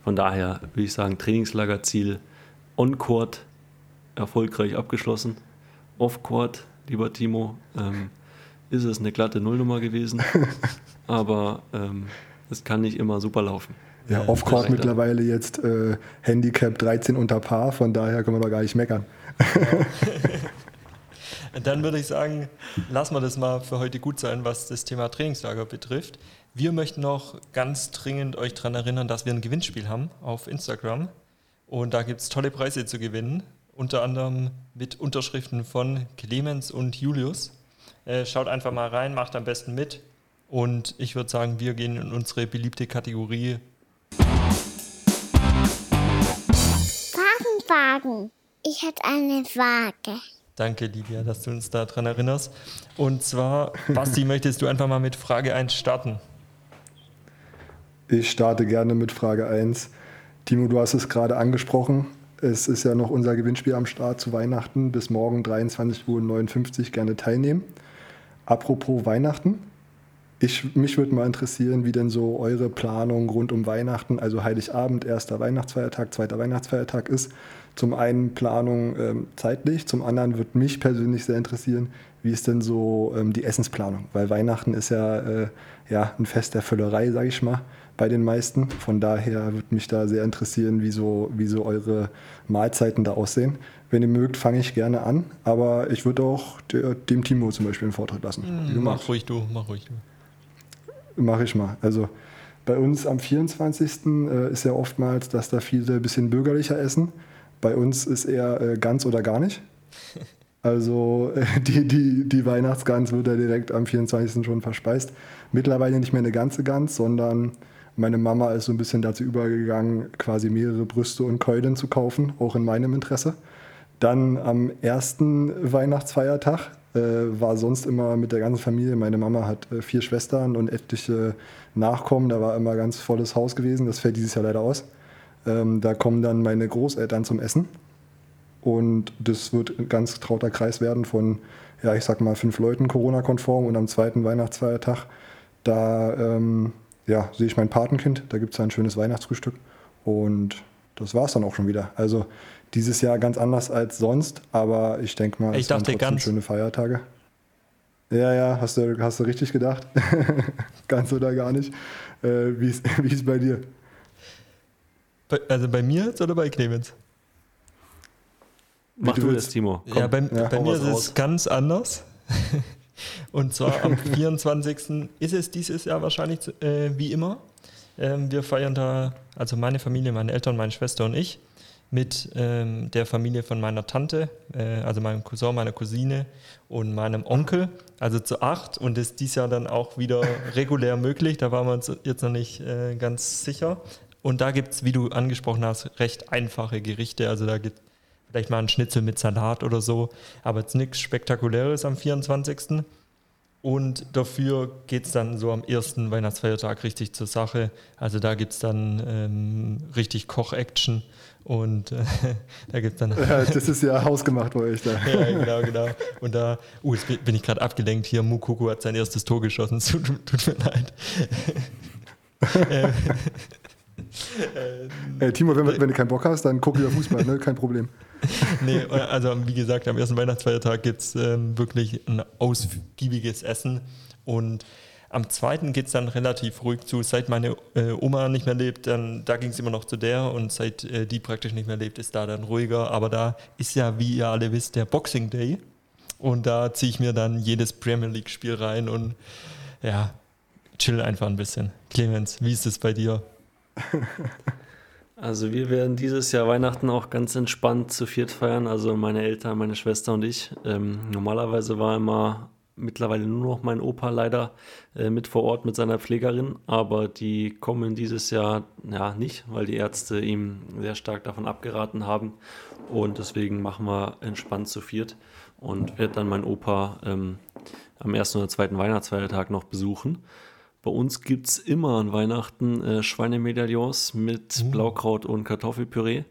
von daher würde ich sagen, Trainingslagerziel On-Court erfolgreich abgeschlossen. Off-Court, lieber Timo, ähm, ist es eine glatte Nullnummer gewesen, aber ähm, es kann nicht immer super laufen. Ja, Ja, Off-Court mittlerweile jetzt äh, Handicap 13 unter Paar, von daher können wir doch gar nicht meckern. Dann würde ich sagen, lassen wir das mal für heute gut sein, was das Thema Trainingslager betrifft. Wir möchten noch ganz dringend euch daran erinnern, dass wir ein Gewinnspiel haben auf Instagram. Und da gibt es tolle Preise zu gewinnen. Unter anderem mit Unterschriften von Clemens und Julius. Äh, schaut einfach mal rein, macht am besten mit. Und ich würde sagen, wir gehen in unsere beliebte Kategorie Fragen. Ich hätte eine Frage. Danke, Lydia, dass du uns daran erinnerst. Und zwar, Basti, möchtest du einfach mal mit Frage 1 starten? Ich starte gerne mit Frage 1. Timo, du hast es gerade angesprochen. Es ist ja noch unser Gewinnspiel am Start zu Weihnachten. Bis morgen 23.59 Uhr gerne teilnehmen. Apropos Weihnachten. Ich, mich würde mal interessieren, wie denn so eure Planung rund um Weihnachten, also Heiligabend, erster Weihnachtsfeiertag, zweiter Weihnachtsfeiertag ist. Zum einen Planung ähm, zeitlich, zum anderen würde mich persönlich sehr interessieren, wie ist denn so ähm, die Essensplanung? Weil Weihnachten ist ja, äh, ja ein Fest der Völlerei, sage ich mal, bei den meisten. Von daher würde mich da sehr interessieren, wie so, wie so eure Mahlzeiten da aussehen. Wenn ihr mögt, fange ich gerne an, aber ich würde auch der, dem Timo zum Beispiel einen Vortritt lassen. magst. Mach ruhig du, mach ruhig du. Mache ich mal. Also bei uns am 24. Äh, ist ja oftmals, dass da viele ein bisschen bürgerlicher essen. Bei uns ist eher äh, ganz oder gar nicht. Also äh, die, die, die Weihnachtsgans wird ja direkt am 24. schon verspeist. Mittlerweile nicht mehr eine ganze Gans, sondern meine Mama ist so ein bisschen dazu übergegangen, quasi mehrere Brüste und Keulen zu kaufen, auch in meinem Interesse. Dann am ersten Weihnachtsfeiertag äh, war sonst immer mit der ganzen Familie. Meine Mama hat äh, vier Schwestern und etliche Nachkommen. Da war immer ganz volles Haus gewesen. Das fällt dieses Jahr leider aus. Ähm, da kommen dann meine Großeltern zum Essen. Und das wird ein ganz trauter Kreis werden von, ja, ich sag mal, fünf Leuten Corona-konform. Und am zweiten Weihnachtsfeiertag, da ähm, ja, sehe ich mein Patenkind. Da gibt es ein schönes Weihnachtsfrühstück. Und das war es dann auch schon wieder. Also dieses Jahr ganz anders als sonst, aber ich denke mal, Ich es waren dachte trotzdem ganz. schöne Feiertage. Ja, ja, hast du, hast du richtig gedacht? ganz oder gar nicht. Äh, wie ist wie ist bei dir? Bei, also bei mir jetzt oder bei Clemens? Mach du du das, Timo. ja, bei, ja, bei mir ist es ganz anders. Und zwar am 24. ist es dieses Jahr wahrscheinlich äh, wie immer. Ähm, wir feiern da, also meine Familie, meine Eltern, meine Schwester und ich, mit ähm, der Familie von meiner Tante, äh, also meinem Cousin, meiner Cousine und meinem Onkel, also zu acht. Und ist dieses Jahr dann auch wieder regulär möglich. Da waren wir uns jetzt noch nicht äh, ganz sicher. Und da gibt es, wie du angesprochen hast, recht einfache Gerichte. Also da gibt vielleicht mal ein Schnitzel mit Salat oder so, aber jetzt nichts Spektakuläres am 24. Und dafür geht es dann so am ersten Weihnachtsfeiertag richtig zur Sache. Also da gibt es dann ähm, richtig Koch-Action und äh, da gibt es dann. Ja, das ist ja hausgemacht bei euch da. ja, genau, genau. Und da, uh, jetzt bin- bin ich gerade abgelenkt. Hier, Mukuku hat sein erstes Tor geschossen. Tut, tut mir leid. Äh, Timo, wenn, wenn du keinen Bock hast, dann guck wieder Fußball, ne? kein Problem. nee, also wie gesagt, am ersten Weihnachtsfeiertag gibt es ähm, wirklich ein ausgiebiges Essen und am zweiten geht es dann relativ ruhig zu. Seit meine äh, Oma nicht mehr lebt, dann, da ging es immer noch zu der und seit äh, die praktisch nicht mehr lebt, ist da dann ruhiger. Aber da ist ja, wie ihr alle wisst, der Boxing Day. Und da ziehe ich mir dann jedes Premier League-Spiel rein und ja, chill einfach ein bisschen. Clemens, wie ist es bei dir? Also wir werden dieses Jahr Weihnachten auch ganz entspannt zu viert feiern, also meine Eltern, meine Schwester und ich. Ähm, normalerweise war immer mittlerweile nur noch mein Opa leider äh, mit vor Ort mit seiner Pflegerin, aber die kommen dieses Jahr ja nicht, weil die Ärzte ihm sehr stark davon abgeraten haben und deswegen machen wir entspannt zu viert und werde dann meinen Opa ähm, am ersten oder zweiten Weihnachtsfeiertag noch besuchen. Bei uns gibt es immer an Weihnachten äh, Schweinemedaillons mit mhm. Blaukraut und Kartoffelpüree.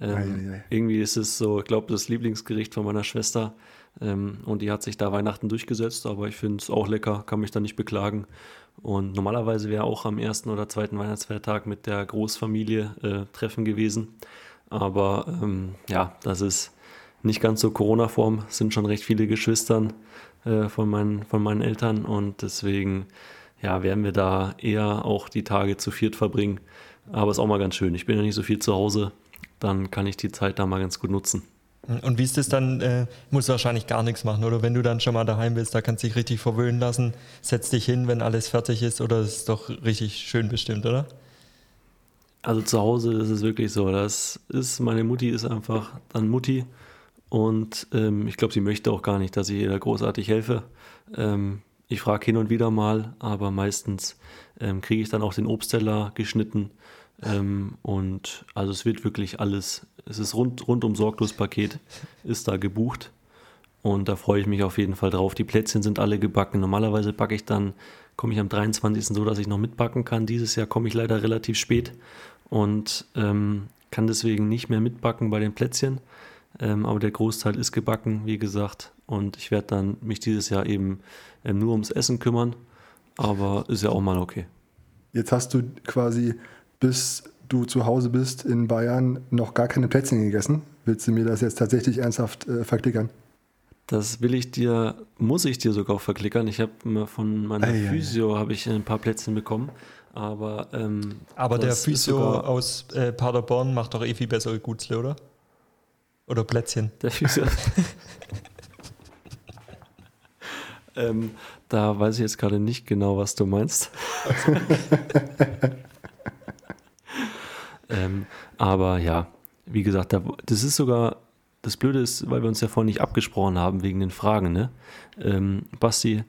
Ähm, ei, ei, ei. Irgendwie ist es so, ich glaube, das Lieblingsgericht von meiner Schwester. Ähm, und die hat sich da Weihnachten durchgesetzt, aber ich finde es auch lecker, kann mich da nicht beklagen. Und normalerweise wäre auch am ersten oder zweiten Weihnachtsfeiertag mit der Großfamilie äh, Treffen gewesen. Aber ähm, ja, das ist nicht ganz so Corona-Form, sind schon recht viele Geschwistern äh, von, meinen, von meinen Eltern und deswegen ja, werden wir da eher auch die Tage zu viert verbringen. Aber ist auch mal ganz schön. Ich bin ja nicht so viel zu Hause, dann kann ich die Zeit da mal ganz gut nutzen. Und wie ist das dann? Äh, musst du wahrscheinlich gar nichts machen, oder wenn du dann schon mal daheim bist, da kannst du dich richtig verwöhnen lassen, setz dich hin, wenn alles fertig ist, oder ist es doch richtig schön bestimmt, oder? Also zu Hause ist es wirklich so. Das ist, meine Mutti ist einfach dann Mutti und ähm, ich glaube, sie möchte auch gar nicht, dass ich ihr da großartig helfe. Ähm, ich frage hin und wieder mal, aber meistens ähm, kriege ich dann auch den Obstteller geschnitten. Ähm, und also es wird wirklich alles, es ist rund, rundum sorglos Paket, ist da gebucht. Und da freue ich mich auf jeden Fall drauf. Die Plätzchen sind alle gebacken. Normalerweise backe ich dann, komme ich am 23. so, dass ich noch mitbacken kann. Dieses Jahr komme ich leider relativ spät und ähm, kann deswegen nicht mehr mitbacken bei den Plätzchen. Ähm, aber der Großteil ist gebacken, wie gesagt. Und ich werde dann mich dieses Jahr eben äh, nur ums Essen kümmern. Aber ist ja auch mal okay. Jetzt hast du quasi, bis du zu Hause bist in Bayern, noch gar keine Plätzchen gegessen. Willst du mir das jetzt tatsächlich ernsthaft äh, verklickern? Das will ich dir, muss ich dir sogar verklickern. Ich habe von meiner ei, Physio habe ich ein paar Plätzchen bekommen. Aber, ähm, aber der Physio aus äh, Paderborn macht doch eh viel bessere Gutzle, oder? Oder Plätzchen. Der Physio. ähm, da weiß ich jetzt gerade nicht genau, was du meinst. ähm, aber ja, wie gesagt, das ist sogar, das Blöde ist, weil wir uns ja vorhin nicht abgesprochen haben wegen den Fragen, ne? Ähm, Basti,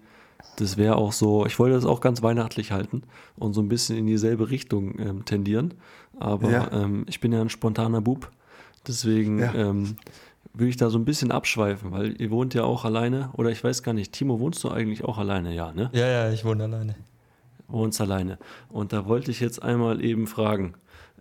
das wäre auch so, ich wollte das auch ganz weihnachtlich halten und so ein bisschen in dieselbe Richtung ähm, tendieren. Aber ja. ähm, ich bin ja ein spontaner Bub Deswegen ja. Würde ich da so ein bisschen abschweifen, weil ihr wohnt ja auch alleine. Oder ich weiß gar nicht, Timo, wohnst du eigentlich auch alleine? Ja, ne? Ja, ja, ich wohne alleine. Wohnst alleine. Und da wollte ich jetzt einmal eben fragen,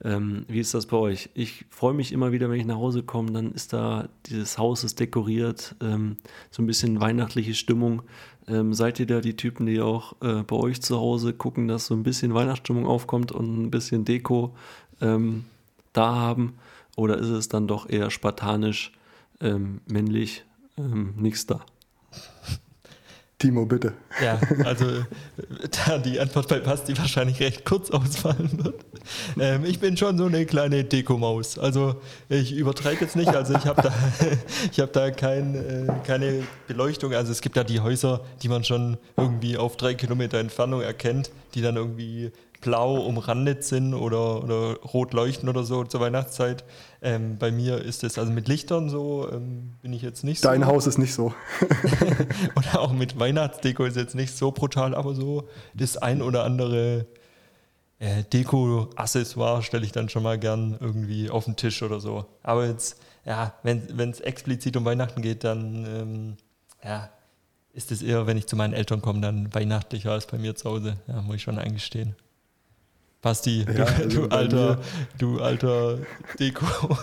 ähm, wie ist das bei euch? Ich freue mich immer wieder, wenn ich nach Hause komme, dann ist da, dieses Haus ist dekoriert, ähm, so ein bisschen weihnachtliche Stimmung. Ähm, seid ihr da die Typen, die auch äh, bei euch zu Hause gucken, dass so ein bisschen Weihnachtsstimmung aufkommt und ein bisschen Deko ähm, da haben? Oder ist es dann doch eher spartanisch, ähm, männlich, ähm, nichts da? Timo, bitte. Ja, also da die Antwort bei Basti wahrscheinlich recht kurz ausfallen wird. Ähm, ich bin schon so eine kleine Dekomaus. Also ich übertreibe jetzt nicht. Also ich habe da, ich hab da kein, äh, keine Beleuchtung. Also es gibt ja die Häuser, die man schon irgendwie auf drei Kilometer Entfernung erkennt, die dann irgendwie blau umrandet sind oder, oder rot leuchten oder so zur Weihnachtszeit. Ähm, bei mir ist es also mit Lichtern so, ähm, bin ich jetzt nicht Dein so. Dein Haus ist nicht so. oder auch mit Weihnachtsdeko ist jetzt nicht so brutal, aber so das ein oder andere äh, Deko-Accessoire stelle ich dann schon mal gern irgendwie auf den Tisch oder so. Aber jetzt, ja, wenn es explizit um Weihnachten geht, dann ähm, ja, ist es eher, wenn ich zu meinen Eltern komme, dann weihnachtlicher als bei mir zu Hause. Ja, muss ich schon eingestehen. Basti, ja, also du, alter, du alter Deko.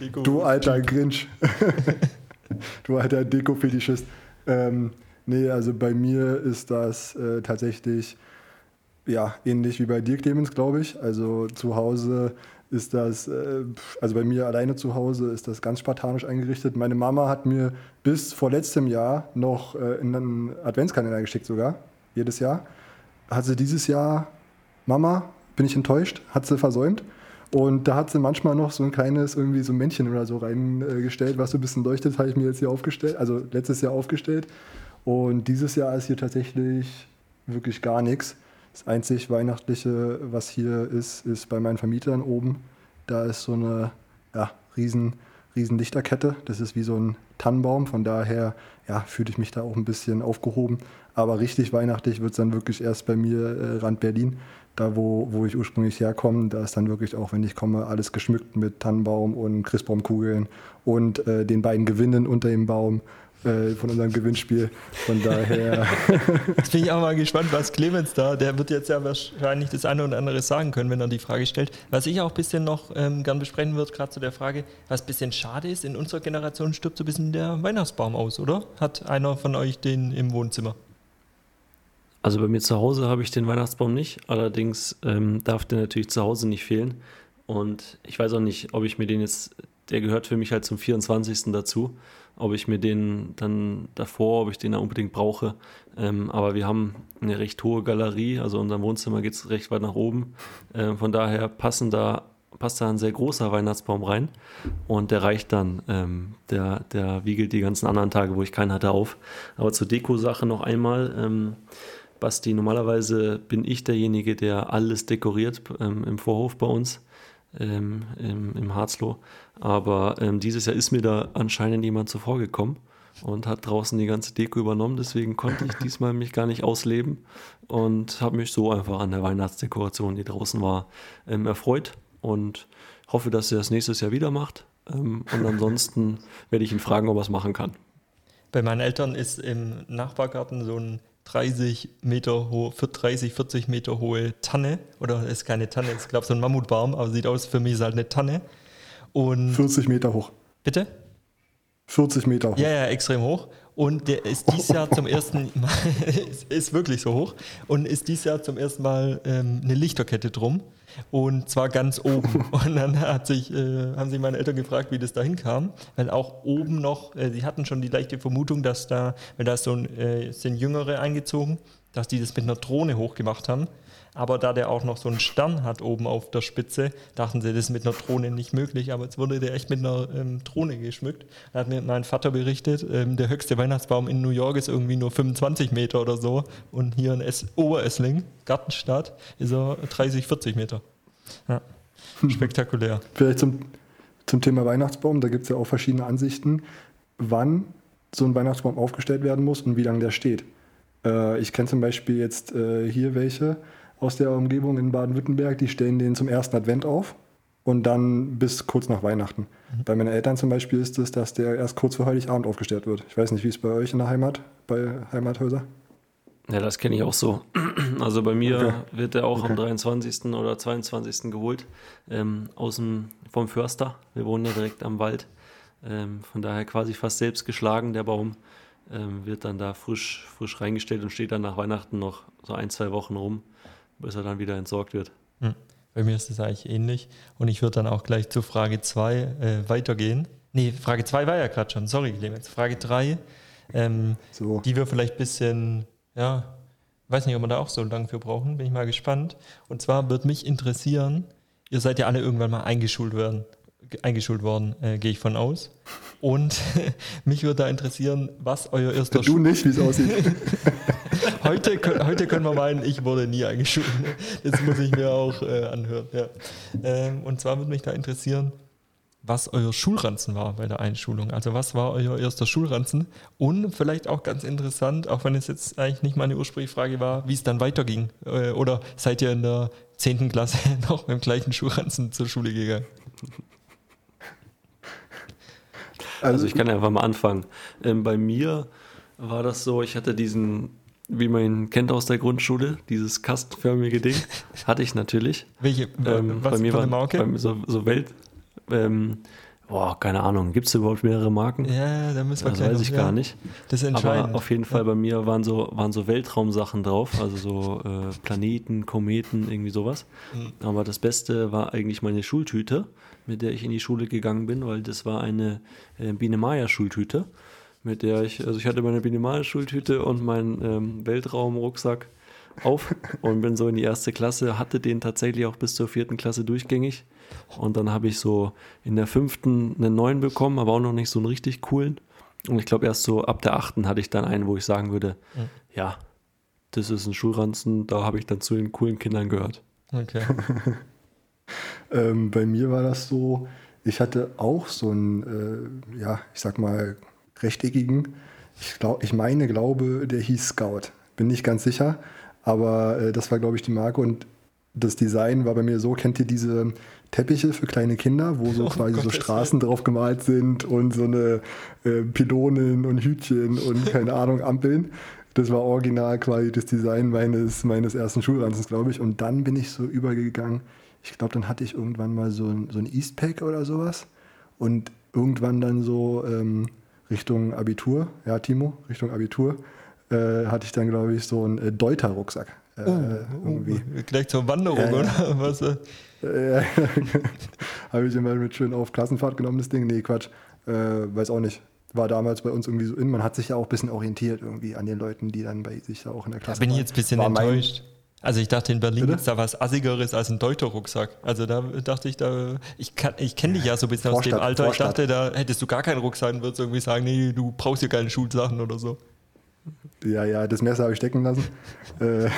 Deko du alter Grinch. du alter Deko-Fetischist. Ähm, nee, also bei mir ist das äh, tatsächlich ja, ähnlich wie bei dir, Clemens, glaube ich. Also zu Hause ist das, äh, also bei mir alleine zu Hause ist das ganz spartanisch eingerichtet. Meine Mama hat mir bis vor letztem Jahr noch äh, in einen Adventskalender geschickt sogar, jedes Jahr. Hat sie dieses Jahr, Mama, bin ich enttäuscht, hat sie versäumt. Und da hat sie manchmal noch so ein kleines irgendwie so ein Männchen oder so reingestellt, was so ein bisschen leuchtet, habe ich mir jetzt hier aufgestellt, also letztes Jahr aufgestellt. Und dieses Jahr ist hier tatsächlich wirklich gar nichts. Das einzig Weihnachtliche, was hier ist, ist bei meinen Vermietern oben. Da ist so eine ja, riesen, riesen Lichterkette. Das ist wie so ein Tannenbaum. Von daher ja, fühle ich mich da auch ein bisschen aufgehoben. Aber richtig weihnachtlich wird es dann wirklich erst bei mir äh, Rand Berlin. Da, wo, wo ich ursprünglich herkomme, da ist dann wirklich auch, wenn ich komme, alles geschmückt mit Tannenbaum und Christbaumkugeln und äh, den beiden Gewinnen unter dem Baum äh, von unserem Gewinnspiel. Von daher. Jetzt bin ich auch mal gespannt, was Clemens da, der wird jetzt ja wahrscheinlich das eine oder andere sagen können, wenn er die Frage stellt. Was ich auch ein bisschen noch ähm, gern besprechen würde, gerade zu der Frage, was ein bisschen schade ist, in unserer Generation stirbt so ein bisschen der Weihnachtsbaum aus, oder? Hat einer von euch den im Wohnzimmer? Also bei mir zu Hause habe ich den Weihnachtsbaum nicht, allerdings ähm, darf der natürlich zu Hause nicht fehlen. Und ich weiß auch nicht, ob ich mir den jetzt, der gehört für mich halt zum 24. dazu ob ich mir den dann davor, ob ich den da unbedingt brauche. Ähm, aber wir haben eine recht hohe Galerie, also unser Wohnzimmer geht es recht weit nach oben. Ähm, von daher passen da, passt da ein sehr großer Weihnachtsbaum rein und der reicht dann. Ähm, der, der wiegelt die ganzen anderen Tage, wo ich keinen hatte, auf. Aber zur Deko-Sache noch einmal. Basti, normalerweise bin ich derjenige, der alles dekoriert ähm, im Vorhof bei uns ähm, im, im Harzloh. Aber ähm, dieses Jahr ist mir da anscheinend jemand zuvor gekommen und hat draußen die ganze Deko übernommen. Deswegen konnte ich diesmal mich gar nicht ausleben und habe mich so einfach an der Weihnachtsdekoration, die draußen war, ähm, erfreut und hoffe, dass er das nächstes Jahr wieder macht. Ähm, und ansonsten werde ich ihn fragen, ob er es machen kann. Bei meinen Eltern ist im Nachbargarten so ein 30 Meter hohe, 30, 40 Meter hohe Tanne. Oder ist keine Tanne, ist glaube ich so ein Mammutbaum, aber sieht aus, für mich ist halt eine Tanne. Und 40 Meter hoch. Bitte? 40 Meter hoch. Ja, ja, extrem hoch. Und der ist dieses Jahr zum ersten Mal, ist, ist, wirklich so hoch, und ist dieses Jahr zum ersten Mal ähm, eine Lichterkette drum. Und zwar ganz oben. Und dann hat sich, äh, haben sich meine Eltern gefragt, wie das da hinkam. Weil auch oben noch, äh, sie hatten schon die leichte Vermutung, dass da, weil da so ein, äh, sind Jüngere eingezogen, dass die das mit einer Drohne hochgemacht haben. Aber da der auch noch so einen Stern hat oben auf der Spitze, dachten sie, das ist mit einer Drohne nicht möglich. Aber jetzt wurde der echt mit einer ähm, Drohne geschmückt. Da hat mir mein Vater berichtet, ähm, der höchste Weihnachtsbaum in New York ist irgendwie nur 25 Meter oder so. Und hier in es Oberessling, Gartenstadt, ist er 30, 40 Meter. Ja. Spektakulär. Vielleicht zum, zum Thema Weihnachtsbaum, da gibt es ja auch verschiedene Ansichten, wann so ein Weihnachtsbaum aufgestellt werden muss und wie lange der steht. Äh, ich kenne zum Beispiel jetzt äh, hier welche, aus der Umgebung in Baden-Württemberg, die stellen den zum ersten Advent auf und dann bis kurz nach Weihnachten. Mhm. Bei meinen Eltern zum Beispiel ist es, dass der erst kurz vor Heiligabend aufgestellt wird. Ich weiß nicht, wie es bei euch in der Heimat, bei Heimathäuser? Ja, das kenne ich auch so. Also bei mir okay. wird der auch okay. am 23. oder 22. geholt, ähm, aus dem, vom Förster. Wir wohnen ja direkt am Wald. Ähm, von daher quasi fast selbst geschlagen, der Baum. Ähm, wird dann da frisch, frisch reingestellt und steht dann nach Weihnachten noch so ein, zwei Wochen rum bis er dann wieder entsorgt wird. Hm. Bei mir ist es eigentlich ähnlich. Und ich würde dann auch gleich zu Frage 2 äh, weitergehen. Nee, Frage 2 war ja gerade schon. Sorry, Clemens. Frage 3, ähm, so. die wir vielleicht ein bisschen, ja, weiß nicht, ob wir da auch so lange für brauchen. Bin ich mal gespannt. Und zwar würde mich interessieren, ihr seid ja alle irgendwann mal eingeschult werden, eingeschult worden, äh, gehe ich von aus. Und mich würde da interessieren, was euer erster Du nicht, wie es aussieht. heute, heute können wir meinen, ich wurde nie eingeschult. Das muss ich mir auch äh, anhören. Ja. Ähm, und zwar würde mich da interessieren, was euer Schulranzen war bei der Einschulung. Also was war euer erster Schulranzen? Und vielleicht auch ganz interessant, auch wenn es jetzt eigentlich nicht meine ursprüngliche Frage war, wie es dann weiterging. Äh, oder seid ihr in der 10. Klasse noch mit dem gleichen Schulranzen zur Schule gegangen? Also ich kann einfach mal anfangen. Ähm, bei mir war das so, ich hatte diesen wie man ihn kennt aus der Grundschule, dieses kastenförmige Ding, hatte ich natürlich. Welche, ähm, was bei mir eine Marke? Bei mir so, so Welt, ähm, Boah, keine Ahnung. Gibt es überhaupt mehrere Marken? Ja, da müssen wir Das gleich weiß ich ja. gar nicht. Das ist Aber entscheidend. auf jeden Fall bei mir waren so, waren so Weltraumsachen drauf, also so äh, Planeten, Kometen, irgendwie sowas. Mhm. Aber das Beste war eigentlich meine Schultüte, mit der ich in die Schule gegangen bin, weil das war eine äh, Biene Maya Schultüte, mit der ich, also ich hatte meine Biene Maya Schultüte und meinen ähm, Weltraumrucksack auf und bin so in die erste Klasse, hatte den tatsächlich auch bis zur vierten Klasse durchgängig. Und dann habe ich so in der fünften einen neuen bekommen, aber auch noch nicht so einen richtig coolen. Und ich glaube, erst so ab der achten hatte ich dann einen, wo ich sagen würde, ja, das ist ein Schulranzen, da habe ich dann zu den coolen Kindern gehört. Okay. Ähm, bei mir war das so, ich hatte auch so einen, äh, ja, ich sag mal, rechteckigen, ich, glaub, ich meine, glaube, der hieß Scout. Bin nicht ganz sicher, aber äh, das war, glaube ich, die Marke und das Design war bei mir so, kennt ihr diese Teppiche für kleine Kinder, wo so Oh, quasi so Gottes Straßen drauf gemalt sind und so eine äh, Pylonen und Hütchen und keine Ahnung, Ampeln. Das war original quasi das Design meines, meines ersten Schulranzens, glaube ich. Und dann bin ich so übergegangen. Ich glaube, dann hatte ich irgendwann mal so ein, so ein Eastpack oder sowas. Und irgendwann dann so ähm, Richtung Abitur, ja, Timo, Richtung Abitur, äh, hatte ich dann, glaube ich, so einen äh, Deuter-Rucksack. Äh, irgendwie. Gleich zur Wanderung, Ja, ja. oder? Was, äh, Äh, Habe ich immer mit schön auf Klassenfahrt genommen, das Ding. Nee, Quatsch. Äh, weiß auch nicht. War damals bei uns irgendwie so in. Man hat sich ja auch ein bisschen orientiert irgendwie an den Leuten, die dann bei sich da auch in der da Klasse bin ich waren. jetzt ein bisschen War mein- enttäuscht. Also ich dachte, in Berlin gibt es da was Assigeres als ein Deuter-Rucksack. Also da dachte ich, da ich, kann- ich kenne dich ja so ein bisschen aus dem Vorstadt, Alter. Vorstadt. Ich dachte, da hättest du gar keinen Rucksack und würdest irgendwie sagen, nee, du brauchst hier keine Schulsachen oder so. Ja, ja, das Messer habe ich stecken lassen. äh,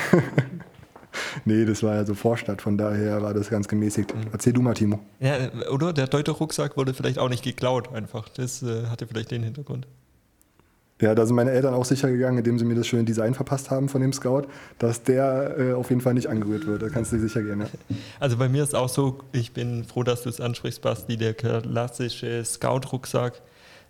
nee, das war ja so Vorstadt, von daher war das ganz gemäßigt. Mhm. Erzähl du mal, Timo. Ja, oder? Der Deuter-Rucksack wurde vielleicht auch nicht geklaut einfach. Das äh, hatte vielleicht den Hintergrund. Ja, da sind meine Eltern auch sicher gegangen, indem sie mir das schöne Design verpasst haben von dem Scout, dass der äh, auf jeden Fall nicht angerührt wird. Da kannst du dir sicher gehen. Ja. Also bei mir ist auch so, ich bin froh, dass du es ansprichst, Basti, der klassische Scout-Rucksack.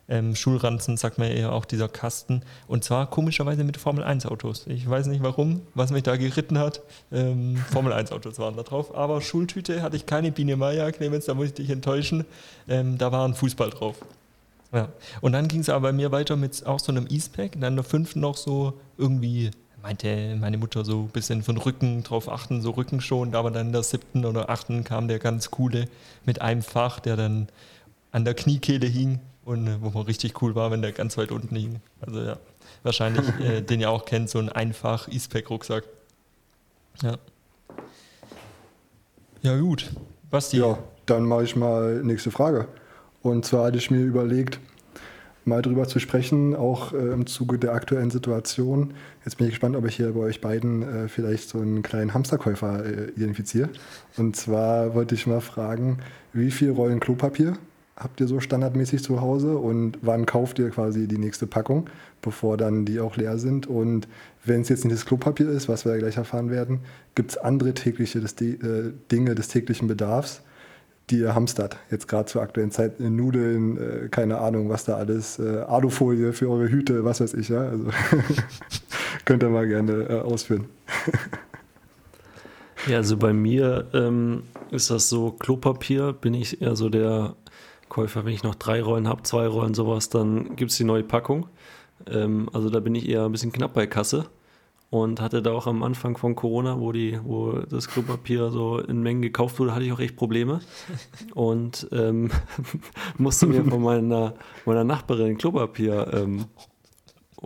Ähm, Schulranzen sagt man eher auch dieser Kasten. Und zwar komischerweise mit Formel-1-Autos. Ich weiß nicht warum, was mich da geritten hat. Ähm, Formel-1-Autos waren da drauf. Aber Schultüte hatte ich keine Biene Meier, Clemens, da muss ich dich enttäuschen. Ähm, da war ein Fußball drauf. Ja. Und dann ging es aber bei mir weiter mit auch so einem Eastpack. Dann in der fünften noch so irgendwie, meinte meine Mutter so ein bisschen von Rücken drauf achten, so Rücken schon. Aber dann in der siebten oder achten kam der ganz coole mit einem Fach, der dann an der Kniekehle hing und äh, wo man richtig cool war, wenn der ganz weit unten hing. Also ja, wahrscheinlich, äh, den ihr auch kennt, so ein einfach Eastpack-Rucksack. Ja. Ja, gut. Basti. Ja, dann mache ich mal nächste Frage. Und zwar hatte ich mir überlegt, mal drüber zu sprechen, auch äh, im Zuge der aktuellen Situation. Jetzt bin ich gespannt, ob ich hier bei euch beiden äh, vielleicht so einen kleinen Hamsterkäufer äh, identifiziere. Und zwar wollte ich mal fragen, wie viel Rollen Klopapier habt ihr so standardmäßig zu Hause und wann kauft ihr quasi die nächste Packung, bevor dann die auch leer sind? Und wenn es jetzt nicht das Klopapier ist, was wir ja gleich erfahren werden, gibt es andere tägliche des, äh, Dinge des täglichen Bedarfs, die ihr hamstert, jetzt gerade zur aktuellen Zeit, in Nudeln, äh, keine Ahnung, was da alles, äh, Alufolie für eure Hüte, was weiß ich, ja. Also könnt ihr mal gerne äh, ausführen. Ja, also bei mir ähm, ist das so, Klopapier bin ich eher so der Käufer, wenn ich noch drei Rollen habe, zwei Rollen sowas, dann gibt es die neue Packung. Ähm, also da bin ich eher ein bisschen knapp bei Kasse und hatte da auch am Anfang von Corona, wo, die, wo das Klopapier so in Mengen gekauft wurde, hatte ich auch echt Probleme und ähm, musste mir von meiner, meiner Nachbarin Klopapier ähm,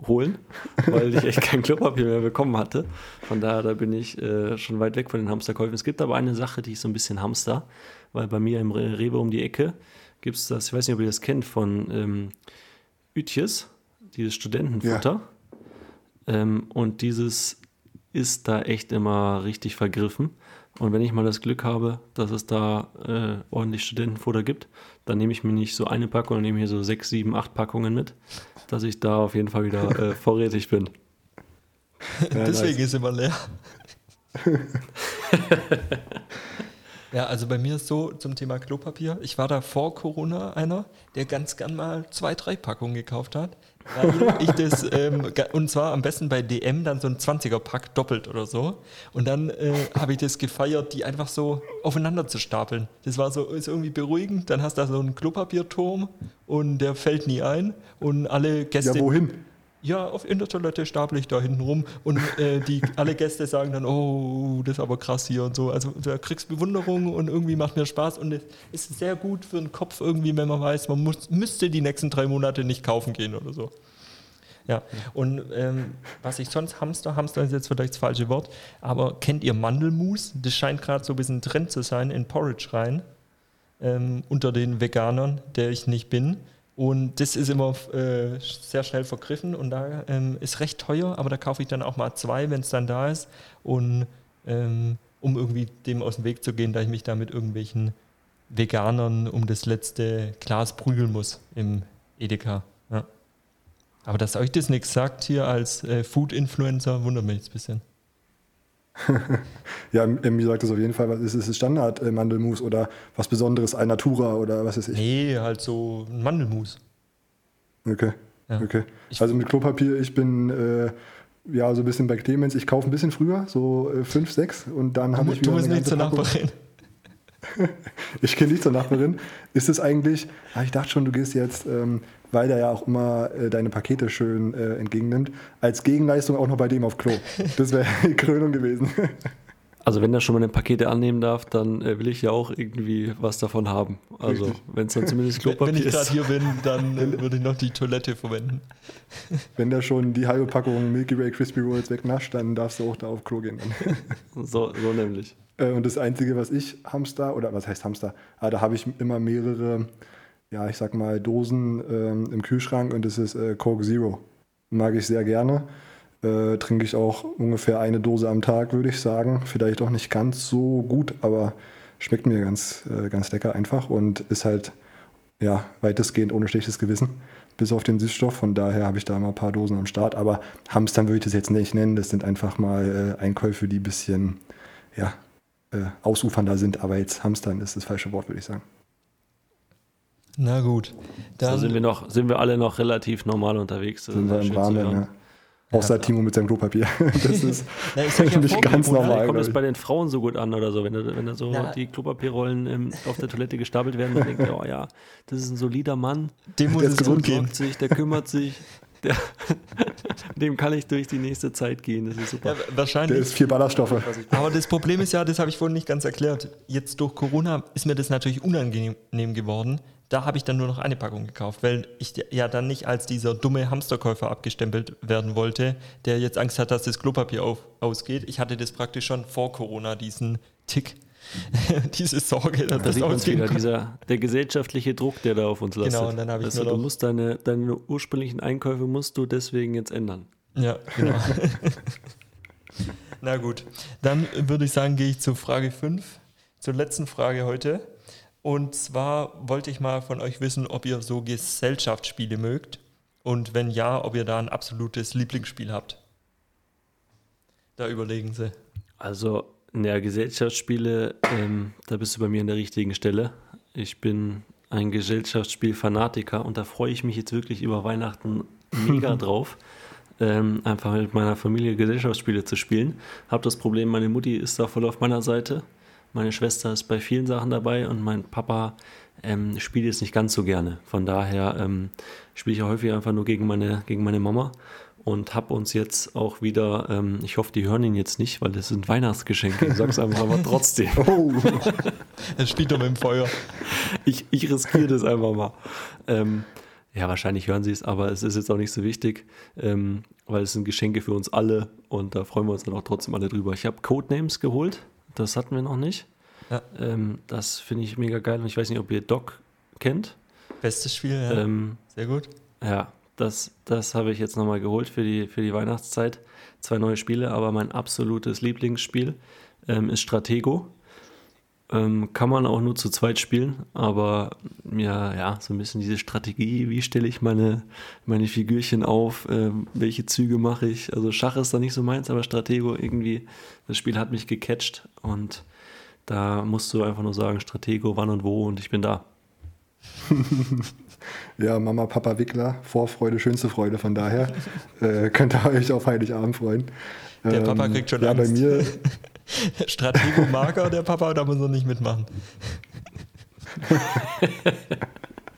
holen, weil ich echt kein Klopapier mehr bekommen hatte. Von daher, da bin ich äh, schon weit weg von den Hamsterkäufen. Es gibt aber eine Sache, die ich so ein bisschen hamster, weil bei mir im Re Rewe um die Ecke gibt es das, ich weiß nicht, ob ihr das kennt, von ähm, Ütjes, dieses Studentenfutter. Ähm, und dieses ist da echt immer richtig vergriffen. Und wenn ich mal das Glück habe, dass es da äh, ordentlich Studentenfutter gibt, dann nehme ich mir nicht so eine Packung, dann nehme ich hier so sechs, sieben, acht Packungen mit, dass ich da auf jeden Fall wieder äh, vorrätig bin. Ja, Deswegen ist immer leer. Ja, also bei mir ist so zum Thema Klopapier. Ich war da vor Corona einer, der ganz gern mal zwei, drei Packungen gekauft hat. Weil ich das, ähm, und zwar am besten bei DM dann so ein 20er-Pack doppelt oder so. Und dann äh, habe ich das gefeiert, die einfach so aufeinander zu stapeln. Das war so ist irgendwie beruhigend. Dann hast du da so einen Klopapierturm und der fällt nie ein. Und alle Gäste. Ja, wohin? Ja, auf in der Toilette stapel ich da hinten rum und äh, die, alle Gäste sagen dann, oh, das ist aber krass hier und so. Also da kriegst Bewunderung und irgendwie macht mir Spaß und es ist sehr gut für den Kopf irgendwie, wenn man weiß, man muss, müsste die nächsten drei Monate nicht kaufen gehen oder so. Ja, und ähm, was ich sonst Hamster, Hamster ist jetzt vielleicht das falsche Wort, aber kennt ihr Mandelmus? Das scheint gerade so ein bisschen Trend zu sein in Porridge rein, ähm, unter den Veganern, der ich nicht bin. Und das ist immer äh, sehr schnell vergriffen und da ähm, ist recht teuer, aber da kaufe ich dann auch mal zwei, wenn es dann da ist. Und ähm, um irgendwie dem aus dem Weg zu gehen, da ich mich da mit irgendwelchen Veganern um das letzte Glas prügeln muss im Edeka. Ja. Aber dass euch das nichts sagt hier als äh, Food-Influencer, wundert mich jetzt ein bisschen. Ja, mir sagt das auf jeden Fall, was ist es Standard äh, Mandelmus oder was Besonderes, Alnatura oder was ist ich? Nee, halt so ein Mandelmus. Okay. Ja. okay. Ich- Also mit Klopapier, ich bin äh, ja so ein bisschen bei Clemens. Ich kaufe ein bisschen früher, so äh, fünf, sechs und dann habe ich Du wieder musst eine nicht zur. Nachbarin. Ich gehe nicht zur Nachbarin. Ist es eigentlich, ah, ich dachte schon, du gehst jetzt, ähm, weil der ja auch immer äh, deine Pakete schön äh, entgegennimmt, als Gegenleistung auch noch bei dem auf Klo. Das wäre die Krönung gewesen. Also wenn er schon meine Pakete annehmen darf, dann äh, will ich ja auch irgendwie was davon haben. Also wenn es dann zumindest Wenn wenn Klopapier ich gerade ist. hier bin, dann äh, würde ich noch die Toilette verwenden. Wenn der schon die halbe Packung Milky Way Crispy Rolls wegnascht, dann darfst du auch da auf Klo gehen. Dann. So, so nämlich. Äh, Und das Einzige, was ich Hamster, oder was heißt Hamster, ah, da habe ich immer mehrere, ja, ich sag mal, Dosen ähm, im Kühlschrank und das ist äh, Coke Zero. Mag ich sehr gerne. Äh, trinke ich auch ungefähr eine Dose am Tag, würde ich sagen. Vielleicht auch nicht ganz so gut, aber schmeckt mir ganz, äh, ganz lecker einfach und ist halt, ja, weitestgehend ohne schlechtes Gewissen. Bis auf den Süßstoff, von daher habe ich da mal ein paar Dosen am Start. Aber Hamstern würde ich das jetzt nicht nennen. Das sind einfach mal äh, Einkäufe, die ein bisschen, ja, äh, ausufernder sind, aber jetzt Hamstern ist das falsche Wort, würde ich sagen. Na gut. Da Dann, sind wir noch, sind wir alle noch relativ normal unterwegs. Das Sind wir im Rahmen, ja. Außer Timo mit seinem Klopapier. Das ist Na, ich ja vor ganz Corona, normal. Kommt ich. bei den Frauen so gut an oder so, wenn da, wenn da so Ja. die Klopapierrollen ähm, auf der Toilette gestapelt werden, dann denkt ihr, oh ja, das ist ein solider Mann, dem muss Der es gut gesund, gehen. sich, der kümmert sich, der, dem kann ich durch die nächste Zeit gehen, das ist super. Ja, Der wahrscheinlich. ist vier Ballaststoffe. Aber das Problem ist ja, das habe ich vorhin nicht ganz erklärt. Jetzt durch Corona ist mir das natürlich unangenehm geworden. Da habe ich dann nur noch eine Packung gekauft, weil ich ja dann nicht als dieser dumme Hamsterkäufer abgestempelt werden wollte, der jetzt Angst hat, dass das Klopapier auf, ausgeht. Ich hatte das praktisch schon vor Corona, diesen Tick, diese Sorge, dass Da das sieht man wieder, kann. dieser, der gesellschaftliche Druck, der da auf uns lastet. Genau, und dann habe ich Weißt nur du, musst deine, deine ursprünglichen Einkäufe musst du deswegen jetzt ändern. Ja, genau. Na gut, dann würde ich sagen, gehe ich zu Frage 5, zur letzten Frage heute. Und zwar wollte ich mal von euch wissen, ob ihr so Gesellschaftsspiele mögt und wenn ja, ob ihr da ein absolutes Lieblingsspiel habt. Da überlegen sie. Also, ja, Gesellschaftsspiele, ähm, da bist du bei mir an der richtigen Stelle. Ich bin ein Gesellschaftsspiel-Fanatiker und da freue ich mich jetzt wirklich über Weihnachten mega drauf, ähm, einfach mit meiner Familie Gesellschaftsspiele zu spielen. Hab das Problem, meine Mutti ist da voll auf meiner Seite. Meine Schwester ist bei vielen Sachen dabei und mein Papa ähm, spielt jetzt nicht ganz so gerne. Von daher ähm, spiele ich ja häufig einfach nur gegen meine, gegen meine Mama und habe uns jetzt auch wieder, ähm, ich hoffe, die hören ihn jetzt nicht, weil das sind Weihnachtsgeschenke. Ich sag's einfach aber trotzdem. Oh, Er spielt doch mit dem Feuer. Ich, ich riskiere das einfach mal. Ähm, ja, wahrscheinlich hören sie es, aber es ist jetzt auch nicht so wichtig, ähm, weil es sind Geschenke für uns alle und da freuen wir uns dann auch trotzdem alle drüber. Ich habe Codenames geholt, das hatten wir noch nicht. Ja. Ähm, das finde ich mega geil und ich weiß nicht, ob ihr Doc kennt. Bestes Spiel, ja. Ähm, Sehr gut. ja, das, das habe ich jetzt nochmal geholt für die, für die Weihnachtszeit. Zwei neue Spiele, aber mein absolutes Lieblingsspiel ähm, ist Stratego. Ähm, kann man auch nur zu zweit spielen, aber ja, ja, so ein bisschen diese Strategie, wie stelle ich meine, meine Figürchen auf, ähm, welche Züge mache ich. Also Schach ist da nicht so meins, aber Stratego irgendwie, das Spiel hat mich gecatcht und Da musst du einfach nur sagen, Stratego, wann und wo und ich bin da. Ja, Mama, Papa, Wickler, Vorfreude, schönste Freude. Von daher äh, könnt ihr euch auf Heiligabend freuen. Der Papa kriegt schon ja, Angst. bei mir, Stratego Marker, der Papa, da muss er nicht mitmachen.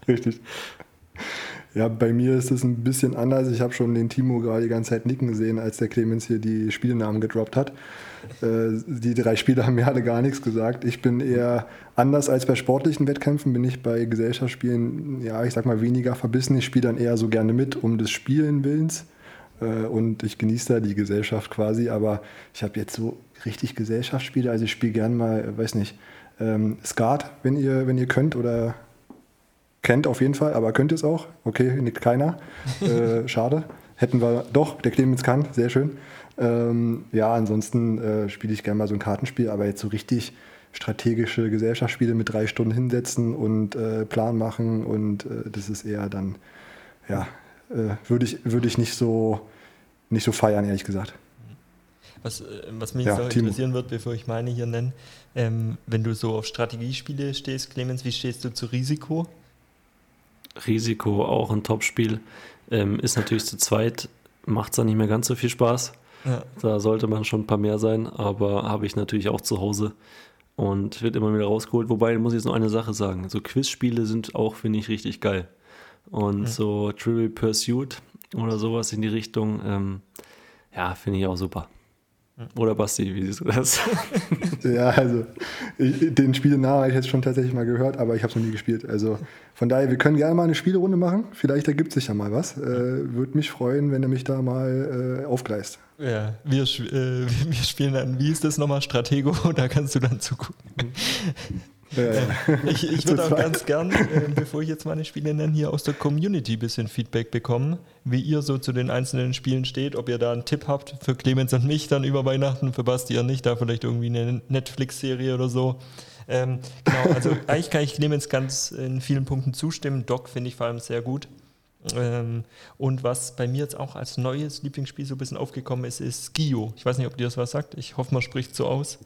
Richtig. Ja, bei mir ist es ein bisschen anders. Ich habe schon den Timo gerade die ganze Zeit nicken gesehen, als der Clemens hier die Spielnamen gedroppt hat. Äh, die drei Spiele haben mir alle gar nichts gesagt. Ich bin eher anders als bei sportlichen Wettkämpfen, bin ich bei Gesellschaftsspielen, ja, ich sag mal weniger verbissen. Ich spiele dann eher so gerne mit, um des Spielen Willens. Äh, und ich genieße da die Gesellschaft quasi. Aber ich habe jetzt so richtig Gesellschaftsspiele. Also ich spiele gern mal, weiß nicht, ähm, Skat, wenn ihr, wenn ihr könnt oder kennt auf jeden Fall, aber könnt ihr es auch? Okay, nickt keiner. Äh, schade. Hätten wir doch, der Clemens kann, sehr schön. Ähm, ja, ansonsten äh, spiele ich gerne mal so ein Kartenspiel, aber jetzt so richtig strategische Gesellschaftsspiele mit drei Stunden hinsetzen und äh, Plan machen und äh, das ist eher dann, ja, äh, würde ich, würde ich nicht so, nicht so feiern, ehrlich gesagt. Was, äh, was mich Ja, jetzt interessieren wird, bevor ich meine hier nenne, ähm, wenn du so auf Strategiespiele stehst, Clemens, wie stehst du zu Risiko? Risiko auch ein Topspiel. Ähm, ist natürlich zu zweit, macht es dann nicht mehr ganz so viel Spaß. Ja. Da sollte man schon ein paar mehr sein, aber habe ich natürlich auch zu Hause und wird immer wieder rausgeholt. Wobei, muss ich jetzt noch eine Sache sagen: So Quizspiele sind auch, finde ich, richtig geil. Und so Trivial Pursuit oder sowas in die Richtung, ähm, ja, finde ich auch super. Oder Basti, wie siehst du das? Ja, also ich, den Spielenamen habe ich jetzt schon tatsächlich mal gehört, aber ich habe es noch nie gespielt. Also von daher, wir können gerne mal eine Spielerunde machen. Vielleicht ergibt sich ja mal was. Äh, Würde mich freuen, wenn ihr mich da mal äh, aufgleist. Ja, wir, äh, wir spielen dann, wie ist das nochmal, Stratego, da kannst du dann zugucken. Ja, ja. Ich, ich würde auch ganz gern, äh, bevor ich jetzt meine Spiele nenne, hier aus der Community ein bisschen Feedback bekommen, wie ihr so zu den einzelnen Spielen steht, ob ihr da einen Tipp habt für Clemens und mich dann über Weihnachten, für Basti ja nicht, da vielleicht irgendwie eine Netflix-Serie oder so. Ähm, genau, also eigentlich kann ich Clemens ganz in vielen Punkten zustimmen. Doc finde ich vor allem sehr gut. Ähm, und was bei mir jetzt auch als neues Lieblingsspiel so ein bisschen aufgekommen ist, ist Skio. Ich weiß nicht, ob dir das was sagt. Ich hoffe, man spricht so aus.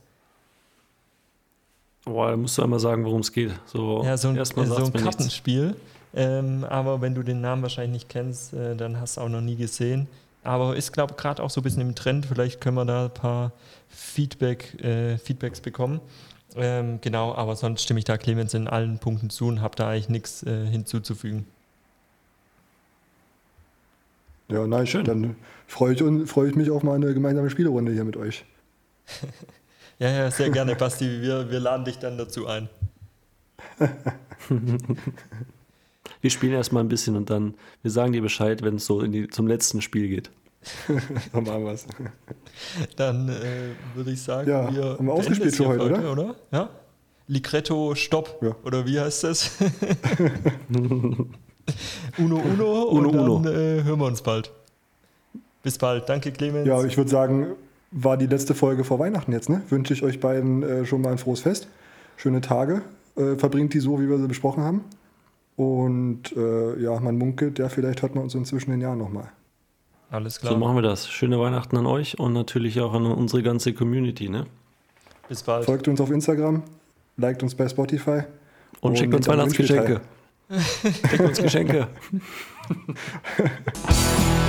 Boah, da musst du einmal sagen, worum es geht. So, Ja, so ein, erstmal so ein. Kartenspiel. Ähm, aber wenn du den Namen wahrscheinlich nicht kennst, äh, dann hast du auch noch nie gesehen. Aber ist, glaube ich, gerade auch so ein bisschen im Trend. Vielleicht können wir da ein paar Feedback, äh, Feedbacks bekommen. Ähm, genau, aber sonst stimme ich da Clemens in allen Punkten zu und habe da eigentlich nichts äh, hinzuzufügen. Ja, nice. Schön. Dann freue ich, freue ich mich auf mal eine gemeinsame Spielerunde hier mit euch. Ja, ja, sehr gerne, Basti. Wir, wir laden dich dann dazu ein. Wir spielen erstmal ein bisschen und dann, wir sagen dir Bescheid, wenn es so in die, zum letzten Spiel geht. Dann machen wir es. Dann äh, würde ich sagen, Ja, wir haben wir ausgespielt es hier für heute, für oder? Ja? Ligretto Stopp. Ja. Oder wie heißt das? Uno Uno Uno, und dann Uno. Äh, hören wir uns bald. Bis bald. Danke, Clemens. Ja, ich würde sagen, war die letzte Folge vor Weihnachten jetzt. Ne? Wünsche ich euch beiden äh, schon mal ein frohes Fest. Schöne Tage. Äh, verbringt die so, wie wir sie besprochen haben. Und äh, ja, man munkelt, ja, vielleicht hört man uns inzwischen den Jahren nochmal. Alles klar. So machen wir das. Schöne Weihnachten an euch und natürlich auch an unsere ganze Community, ne? Bis bald. Folgt uns auf Instagram, liked uns bei Spotify. Und, Und schickt uns Weihnachtsgeschenke. schickt uns Geschenke.